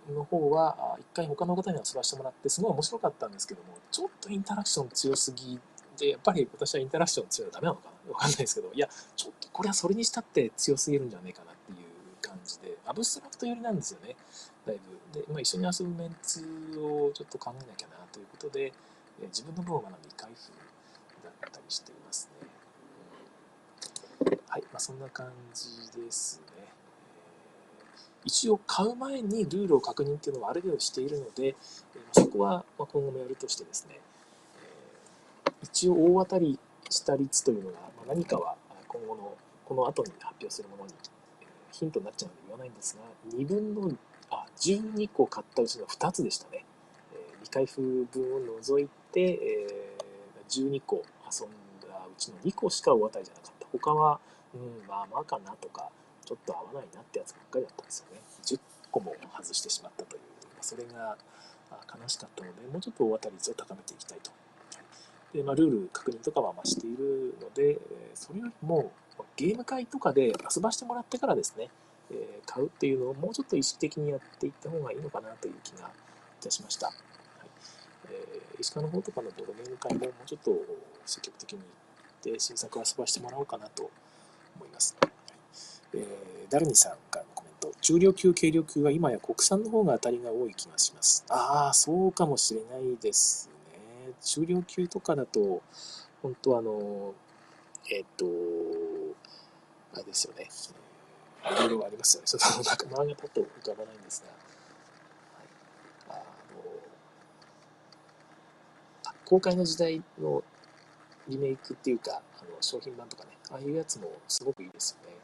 ーンの方は、一回他の方に遊ばせてもらって、すごい面白かったんですけども、ちょっとインタラクション強すぎで、やっぱり私はインタラクション強いのダメなのかな？わかんないですけど、いや、ちょっとこれはそれにしたって強すぎるんじゃないかなっていう感じで、アブストラクト寄りなんですよね、だいぶ。で、まあ、一緒に遊ぶメンツをちょっと考えなきゃなということで、え自分の分を学び、開封だったりしてい。はい、まあ、そんな感じですね。一応買う前にルールを確認っていうのはある程度しているので、そこは今後もやるとしてですね、一応大当たりした率というのが何かは今後のこの後に発表するものにヒントになっちゃうので言わないんですが、2分の、あ、12個買ったうちの2つでしたね。未開封分を除いて、12個遊んだうちの2個しか大当たりじゃなかった。他は、うん、まあまあかなとか、ちょっと合わないなってやつばっかりだったんですよね。10個も外してしまったという、それが悲しかったので、もうちょっと大当たり率を高めていきたいと。で、まあ、ルール確認とかは増しているので、それよりもゲーム会とかで遊ばしてもらってからですね、買うっていうのをもうちょっと意識的にやっていった方がいいのかなという気がいたしました。はいえー、石川の方とかのボードゲーム会ももうちょっと積極的に行って新作遊ばしてもらおうかなと思います。えー、ダルニさんからのコメント。重量級、軽量級は今や国産の方が当たりが多い気がします。ああ、そうかもしれないですね。重量級とかだと、本当あの、えっ、ー、と、あれですよね。いろいろありますよね。ちょっとなんか漫画パッと浮かばないんですが、あの、公開の時代のリメイクっていうか、あの商品版とかね、ああいうやつもすごくいいですよね。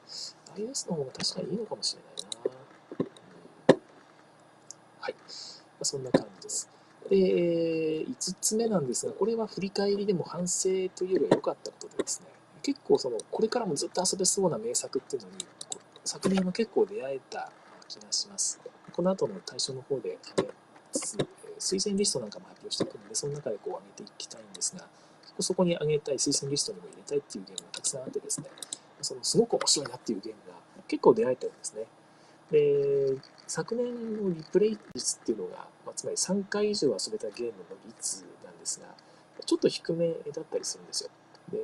ああいうやつの方が確かにいいのかもしれないな。うん、はい。まあ、そんな感じです。で、5つ目なんですが、これは振り返りでも反省というよりは良かったことでですね、結構その、これからもずっと遊べそうな名作っていうのに、昨年は結構出会えた気がします。この後の対象の方で、推薦リストなんかも発表していくので、その中でこう上げていきたいんですが、そこに上げたい、推薦リストにも入れたいっていうゲームがたくさんあってですね、そのすごく面白いなっていうゲームが結構出会えてるんですね。で、昨年のリプレイ率っていうのが、まあ、つまり3回以上遊べたゲームの率なんですが、ちょっと低めだったりするんですよ。で、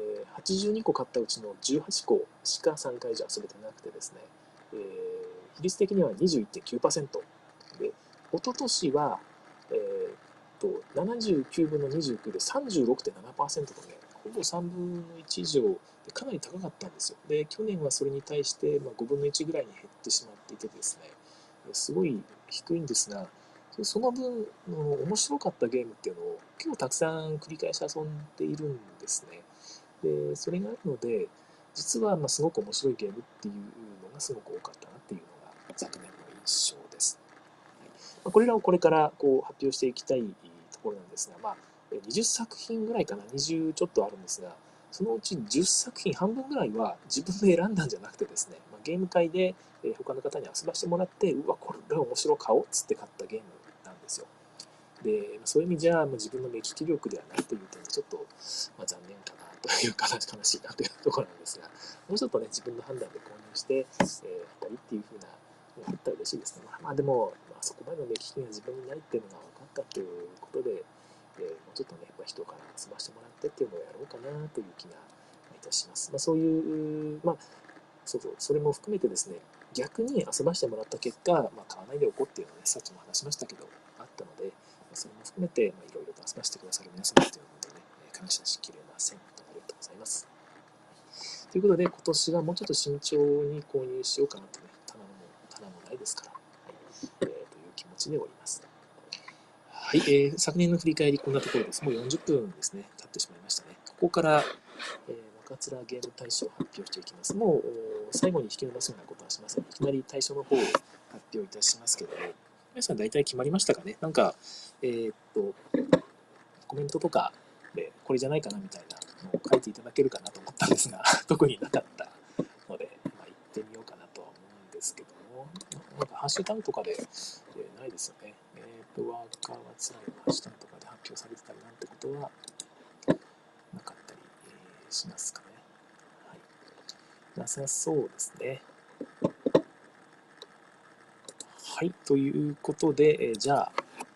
82個買ったうちの18個しか3回以上遊べてなくてですね、えー、比率的には21.9%。で、一昨年は、と79分の29で36.7%とね、ほぼ3分の1以上でかなり高かったんですよ。で、去年はそれに対して、ま5分の1ぐらいに減ってしまっていてですね、すごい低いんですが、その分の面白かったゲームっていうのを結構たくさん繰り返し遊んでいるんですね。で、それがあるので、実はますごく面白いゲームっていうのがすごく多かったなっていうのが昨年の印象です。はい、これらをこれからこう発表していきたいころなんですが、まあ、20作品ぐらいかな、20ちょっとあるんですが、そのうち10作品、半分ぐらいは自分で選んだんじゃなくてですね、まあ、ゲーム会で、他の方に遊ばしてもらって、うわ、これ面白買おうっつって買ったゲームなんですよ。で、そういう意味じゃ、もう自分の目利き力ではないという点で、ちょっと、まあ、残念かなというか、悲しいなというところなんですが、もうちょっとね、自分の判断で購入して、えー、当たりっていうふうな、あったら嬉しいですね。まあ、でも、まあ、そこまでの目利きが自分にないっていうのがったということで、えー、もうちょっとね、まあ、人から遊ばしてもらってっていうのをやろうかなという気がいたします。まあ、そういう、まあ、そうそう、それも含めてですね、逆に遊ばしてもらった結果、まあ、買わないでおこうっていうのはね、さっきも話しましたけど、あったのでま、それも含めて、まあ、いろいろと遊ばしてくださる皆様ということでね、感謝しきれません。ありがとうございます。ということで、今年はもうちょっと慎重に購入しようかなとね、棚も、棚もないですから、はいえー、という気持ちでおります。はい、えー、昨年の振り返り、こんなところです。もう40分ですね、経ってしまいましたね。ここから、えー、若面ゲーム大賞を発表していきます。もう、最後に引き伸ばすようなことはしません。いきなり大賞の方を発表いたしますけども、皆さん大体決まりましたかね？なんか、えー、っと、コメントとかで、これじゃないかなみたいなのを書いていただけるかなと思ったんですが、特になかったので、まあ、行ってみようかなとは思うんですけども、なんかハッシュタグとかで、えー、ないですよね。ワーカーは辛いの下とかで発表されてたりなんてことはなかったり、え、しますかね。はい。なさそうですね。はい。ということで、えー、じゃあ、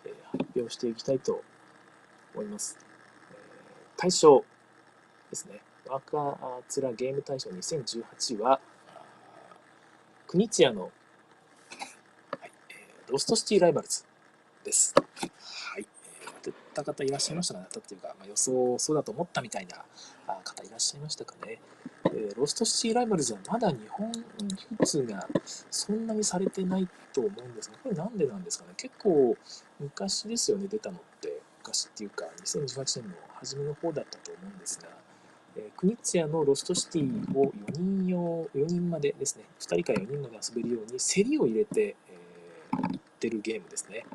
えー、発表していきたいと思います。えー、大賞ですね。ワーカーツラゲーム大賞2018は、クニツィアの、はいえー、ロストシティライバルズです。はい。えー、当てた方いらっしゃいましたかね？当たっていうか、まあ、予想そうだと思ったみたいな方いらっしゃいましたかね？えー、ロストシティライバルズはまだ日本流通がそんなにされてないと思うんですが、これなんでなんですかね？結構昔ですよね、出たのって。昔っていうか、2018年の初めの方だったと思うんですが、えー、クニツィアのロストシティを4人用、4人までですね、2人か4人まで遊べるように競りを入れて、えー、売ってるゲームですね。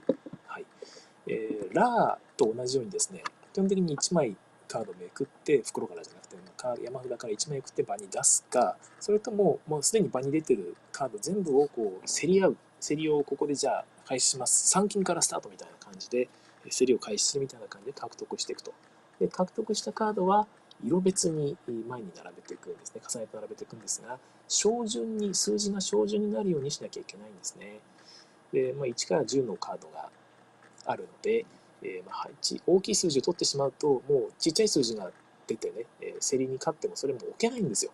えー、ラーと同じようにですね、基本的に1枚カードめくって、袋からじゃなくて、山札から1枚めくって場に出すか、それとも、もうすでに場に出てるカード全部をこう競り合う、競りをここでじゃあ開始します。3金からスタートみたいな感じで、競りを開始するみたいな感じで獲得していくと。で、獲得したカードは、色別に前に並べていくんですね。重ねて並べていくんですが、小順に、数字が小順になるようにしなきゃいけないんですね。で、まあ、1から10のカードがあるので、えー、まあ、大きい数字を取ってしまうと、もうちっちゃい数字が出てね、えー、競りに勝ってもそれも置けないんですよ。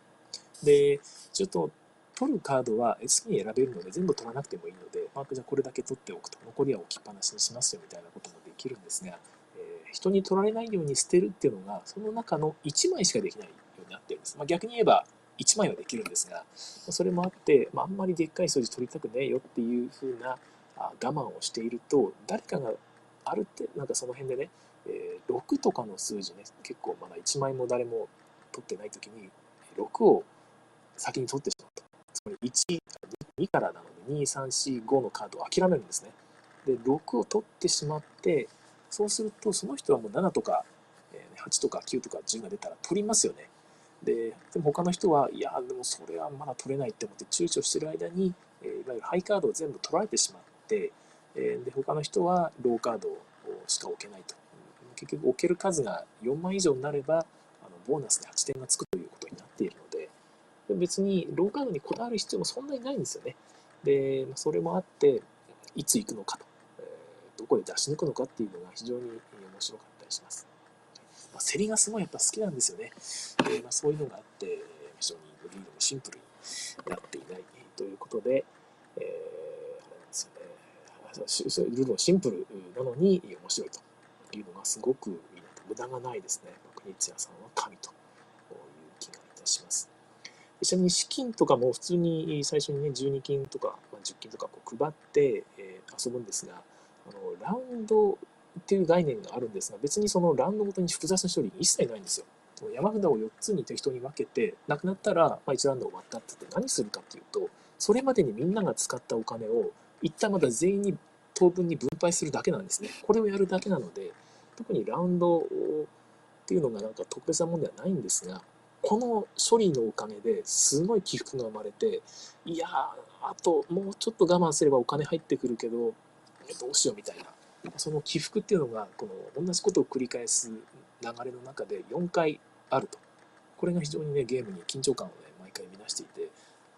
で、ちょっと取るカードは好きに選べるので全部取らなくてもいいので、まあ、じゃあこれだけ取っておくと、残りは置きっぱなしにしますよみたいなこともできるんですが、えー、人に取られないように捨てるっていうのが、その中の1枚しかできないようになってるんです。まあ、逆に言えば、1枚はできるんですが、それもあって、まあ、あんまりでっかい数字取りたくねえよっていう風な我慢をしていると、誰かがあるってなんかその辺でね、えー、6とかの数字ね結構まだ1枚も誰も取ってない時に6を先に取ってしまったつまり1 2からなので2345のカードを諦めるんですね。で6を取ってしまってそうするとその人はもう7とか8とか9とか10が出たら取りますよね。ででも他の人はいやでもそれはまだ取れないって思って躊躇してる間に、えー、いわゆるハイカードを全部取られてしまってえで他の人はローカードしか置けないと。結局置ける数が4枚以上になればあのボーナスで8点がつくということになっているので。別にローカードにこだわる必要もそんなにないんですよね。でそれもあっていつ行くのかと、えどこで出し抜くのかっていうのが非常に面白かったりします、まあ、競りがすごいやっぱ好きなんですよね。で、まあ、そういうのがあって非常にルールもシンプルになっていないということで、えー、ルールはシンプルなのに面白いというのがすごく。無駄がないですね。国津屋さんは神という気がいたします。ちなみに資金とかも普通に最初にね、12金とか、まあ、10金とかこう配って、え、遊ぶんですが、あのラウンドっていう概念があるんですが、別にそのラウンドごとに複雑な処理一切ないんですよ。山札を4つに適当に分けて、なくなったら、まあ、1ラウンド終わったってって何するかっていうと、それまでにみんなが使ったお金を一旦また全員に当分に分配するだけなんですね。これをやるだけなので、特にラウンドっていうのがなんか特別なものではないんですが、この処理のおかげですごい起伏が生まれて、いやー、あともうちょっと我慢すればお金入ってくるけど、どうしようみたいな。その起伏っていうのが、この同じことを繰り返す流れの中で4回あると。これが非常にね、ゲームに緊張感をね、毎回乱していて、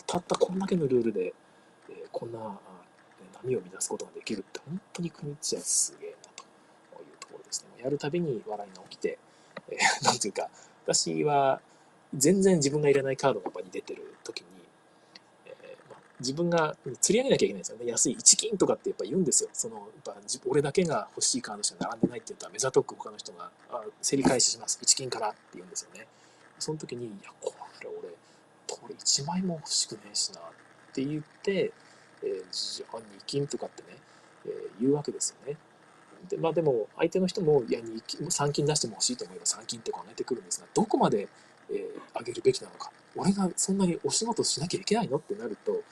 たったこんだけのルールで、えー、こんな波を乱すことができるって、本当に国っちゃすげえなというところですね。やるたびに笑いが起きて、えー、なんていうか、私は全然自分がいらないカードが場に出てる時に、えーまあ、自分が釣り上げなきゃいけないんですよね。安い1金とかってやっぱ言うんですよ。そのやっぱ俺だけが欲しいカードしか並んでないって言ったら目ざとく他の人があ競り返しします。1金からって言うんですよね。その時に、いや、これ俺、これ1枚も欲しくねえしなって言って、えー、じゃあ2金とかってね、えー、言うわけですよね。でまあ、でも相手の人もいや2金3金出しても欲しいと思えば3金って考えてくるんですがどこまでえー、上げるべきなのか。俺がそんなにお仕事しなきゃいけないのってなると、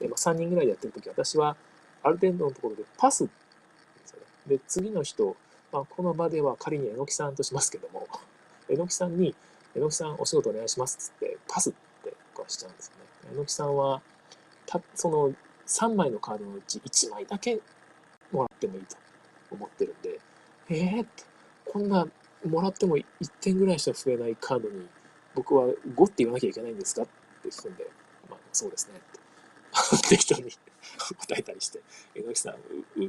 えー、まあ、3人ぐらいでやってるとき、私はある程度のところでパスでね。で、次の人、まあ、この場では仮に榎木さんとしますけども、榎木さんに、榎木さんお仕事お願いしますっつって、パスってこうしちゃうんですよね。榎木さんは、たその3枚のカードのうち1枚だけもらってもいいと思ってるんで、えー、って、こんなもらっても1点ぐらいしか増えないカードに僕は5って言わなきゃいけないんですか？って聞くんで、まあ、そうですね。って、適当に 答えたりして、榎木さん、う、う、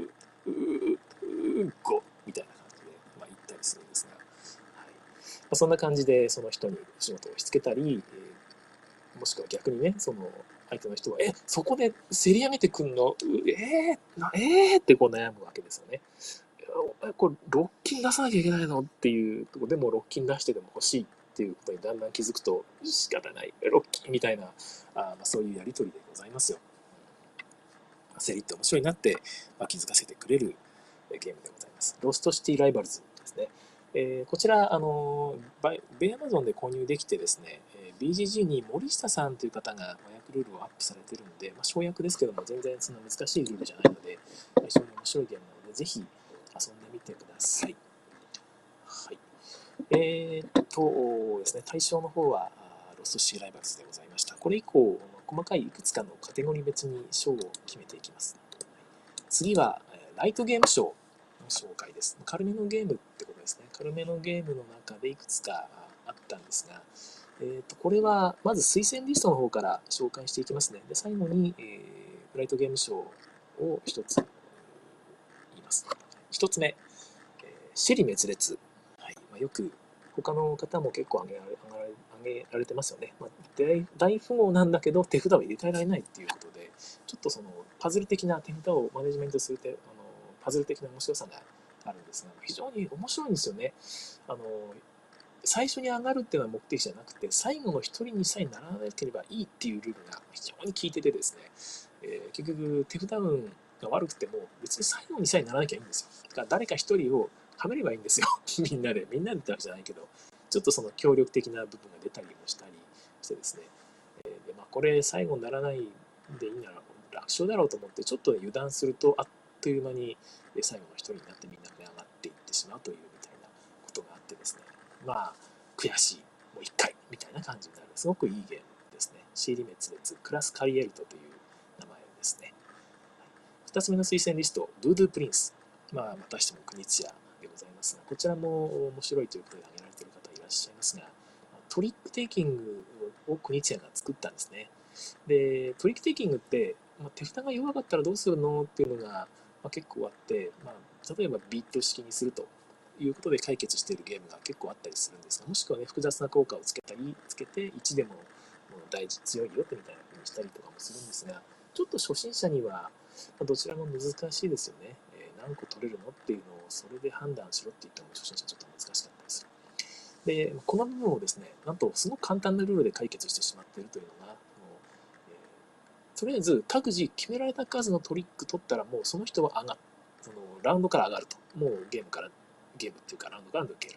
う、う、5みたいな感じで、まあ、言ったりするんですが、はい。まあ、そんな感じでその人に仕事を押しつけたり、えー、もしくは逆にね、その相手の人は、え、そこで競り上げてくんの？えー、なえー、ってこう悩むわけですよね。これ、ロッキン出さなきゃいけないの？っていうとこでもロッキン出してでも欲しいっていうことにだんだん気づくと仕方ないロッキーみたいなあ、ま、そういうやり取りでございますよ。競りって面白いなって、まあ、気づかせてくれるゲームでございます。ロストシティライバルズですね。えー、こちら、あの米アマゾンで購入できてですね、BGG に森下さんという方が和訳ルールをアップされてるんで、まあ、省略ですけども、全然そんな難しいルールじゃないので、非常に面白いゲームなので、ぜひ遊んでみてください。えー、っとですね、大賞の方はロストシティライバルズでございました。これ以降、細かいいくつかのカテゴリー別に賞を決めていきます。次は、ライトゲーム賞の紹介です。軽めのゲームってことですね。軽めのゲームの中でいくつかあったんですが、えー、とこれはまず推薦リストの方から紹介していきますね。で最後に、えー、ライトゲーム賞を一つ言います。一つ目、えー、シェリ滅裂。はいまあ、よく他の方も結構挙げられ挙げられてますよね。まあ、大富豪なんだけど手札を入れ替えられないっていうことで、ちょっとそのパズル的な手札をマネジメントするてあのパズル的な面白さがあるんですが、非常に面白いんですよね。あの最初に上がるっていうのは目的じゃなくて、最後の一人にさえならなければいいっていうルールが非常に効いててですね、えー、結局手札運が悪くても別に最後にさえならなきゃいいんですよ。だから誰か一人をはめればいいんですよ。みんなで。みんなでってわけじゃないけど、ちょっとその協力的な部分が出たりもしたりしてですね。えー、でまあ、これ最後にならないでいいなら楽勝だろうと思って、ちょっと油断すると、あっという間に最後の一人になってみんなで上がっていってしまうというみたいなことがあってですね。まあ、悔しい。もう一回みたいな感じになる。すごくいいゲームですね。シーリ滅裂、クラスカリエルトという名前ですね。二つ目の推薦リスト、ブードゥープリンス。まあ、またしてもクニツィアますが、こちらも面白いということで挙げられている方いらっしゃいますが、トリックテイキングをクニツィアが作ったんですね。で、トリックテイキングって、まあ、手札が弱かったらどうするのっていうのが、まあ、結構あって、まあ、例えばビッド式にするということで解決しているゲームが結構あったりするんですが、もしくはね、複雑な効果をつけたり、つけて1でももう大事、強いよってみたいな風にしたりとかもするんですが、ちょっと初心者には、どちらも難しいですよね。えー、何個取れるのっていうのをそれで判断しろって言っても初心者ちょっと難しかったりする。で、この部分をですね、なんとすごく簡単なルールで解決してしまっているというのが、もう、とりあえず各自決められた数のトリック取ったらもうその人は上がる。そのラウンドから上がると。もうゲームから、ゲームっていうかラウンドから抜ける。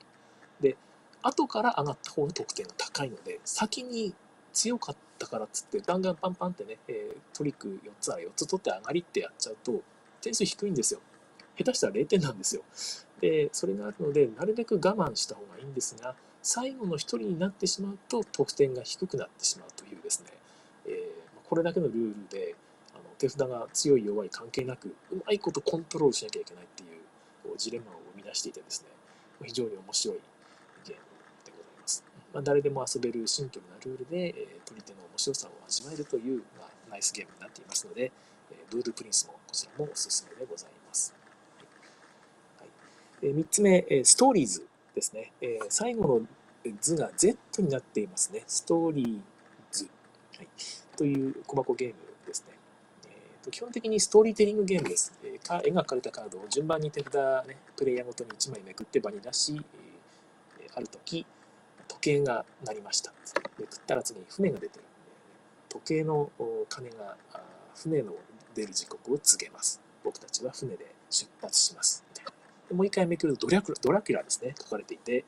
で、後から上がった方の得点が高いので、先に強かったからっつって、ガンガンパンパンってね、えー、トリック4つあら4つ取って上がりってやっちゃうと、点数低いんですよ。下手したら0点なんですよ。で、それがあるので、なるべく我慢した方がいいんですが、最後の1人になってしまうと得点が低くなってしまうというですね、えー、これだけのルールであの手札が強い弱い関係なくうまいことコントロールしなきゃいけないっていうジレンマを生み出していてですね非常に面白いゲームでございます。まあ、誰でも遊べるシンプルなルールで、えー、取り手の面白さを味わえるという、まあ、ナイスゲームになっていますので、えー、ブードゥプリンスもこちらもおすすめでございます。はいえー、3つ目、えストーリーズですね。え最後の図が Z になっていますね。ストーリーズ、はい、という小箱ゲーム。基本的にストーリーテリングゲームです。えー、絵が描かれたカードを順番に手札、ね、プレイヤーごとに1枚めくって場に出し、えー、ある時、時計が鳴りました。めくったら次に船が出てる。時計の鐘が船の出る時刻を告げます。僕たちは船で出発します。でもう一回めくるとドラキュラドラキュラですね、書かれていて、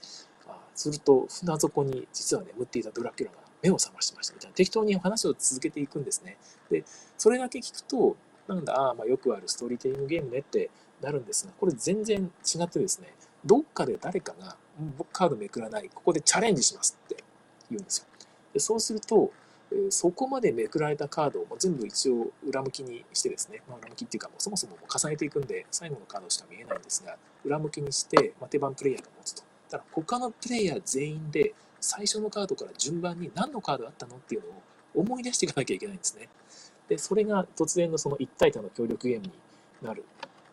あすると船底に実は眠っていたドラキュラが目を覚ましましたみたいな適当に話を続けていくんですね。で、それだけ聞くと、なんだ、あ、まあよくあるストーリーテリングゲームねってなるんですが、これ全然違ってですね、どっかで誰かが、僕カードめくらない、ここでチャレンジしますって言うんですよ。でそうすると、えそこまでめくられたカードをも全部一応裏向きにしてですね、まあ、裏向きっていうかもうそもそもも重ねていくんで最後のカードしか見えないんですが裏向きにして、まあ、手番プレイヤーが持つとただ他のプレイヤー全員で最初のカードから順番に何のカードあったのっていうのを思い出していかなきゃいけないんですねでそれが突然のその一体多の協力ゲームになる。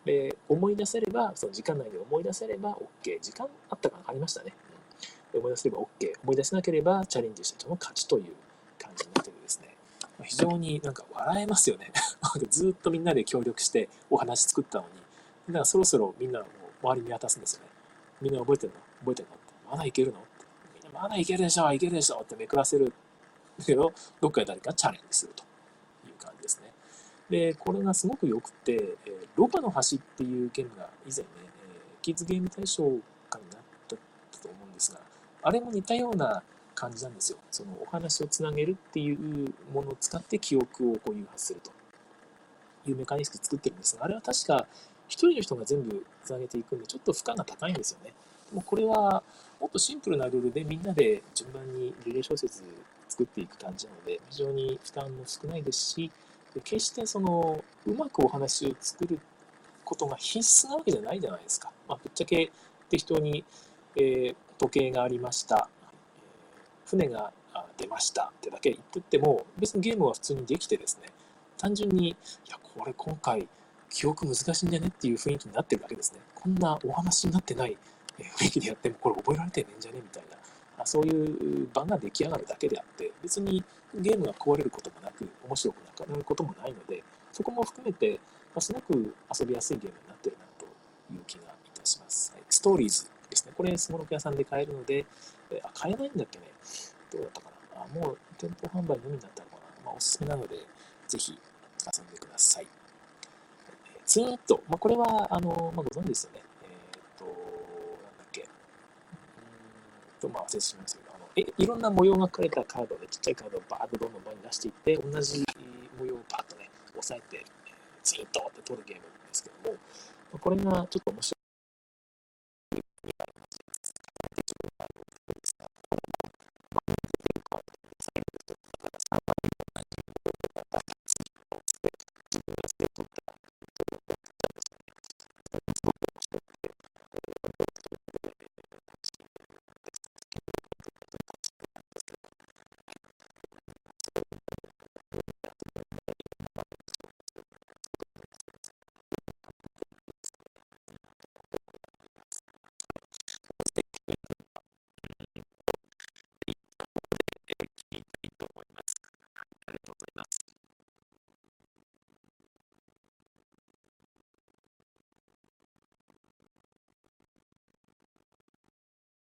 で思い出せればその時間内で思い出せれば OK 時間あったかな？ありましたね、思い出せれば OK 思い出せなければチャレンジした人の勝ちという感じになっててですね、非常になんか笑えますよね。ずっとみんなで協力してお話作ったのに、だからそろそろみんなも周り見渡すんですよね。みんな覚えてるの？覚えてるの？って。まだいけるの？って。みんなまだいけるでしょ？いけるでしょ？ってめくらせる。けど、どっかで誰かチャレンジすると。感じですね。で、これがすごく良くて、え、ロバの橋っていうゲームが以前ね、え、キッズゲーム大賞かになったと思うんですが、あれも似たような感じなんですよ。そのお話をつなげるっていうものを使って記憶をこう誘発するというメカニズム作ってるんですが、あれは確か一人の人が全部つなげていくんで、ちょっと負荷が高いんですよね。もうこれはもっとシンプルなルールでみんなで順番にリレー小説作っていく感じなので、非常に負担も少ないですし、決してそのうまくお話を作ることが必須なわけじゃないじゃないですか。まあ、ぶっちゃけ適当に、えー、時計がありました。船が出ましたってだけ言ってても、別にゲームは普通にできてですね、単純に、いや、これ今回、記憶難しいんじゃねっていう雰囲気になってるわけですね。こんなお話になってない雰囲気でやっても、これ覚えられてねえんじゃねみたいな、そういう場が出来上がるだけであって、別にゲームが壊れることもなく、面白くなくなることもないので、そこも含めて、ますごく遊びやすいゲームになってるなという気がいたします。はい、ストーリーズですね。これ、スモロク屋さんで買えるので、えあ、買えないんだっけね。どうだったかな。あ、もう店舗販売のみになったのかな。まあ、おすすめなので、ぜひ遊んでください。ツイート。まあ、これは、あの、まあ、ご存知ですよね。えっ、ー、と、なんだっけ。うんと、まあ、忘れてしまいましたけど、あのえ、いろんな模様が書かれたカードで、ちっちゃいカードをバーッとどんどん前に出していって、同じ模様をパッとね、押さえて、ツイートって取るゲームなんですけども、これがちょっと面白い。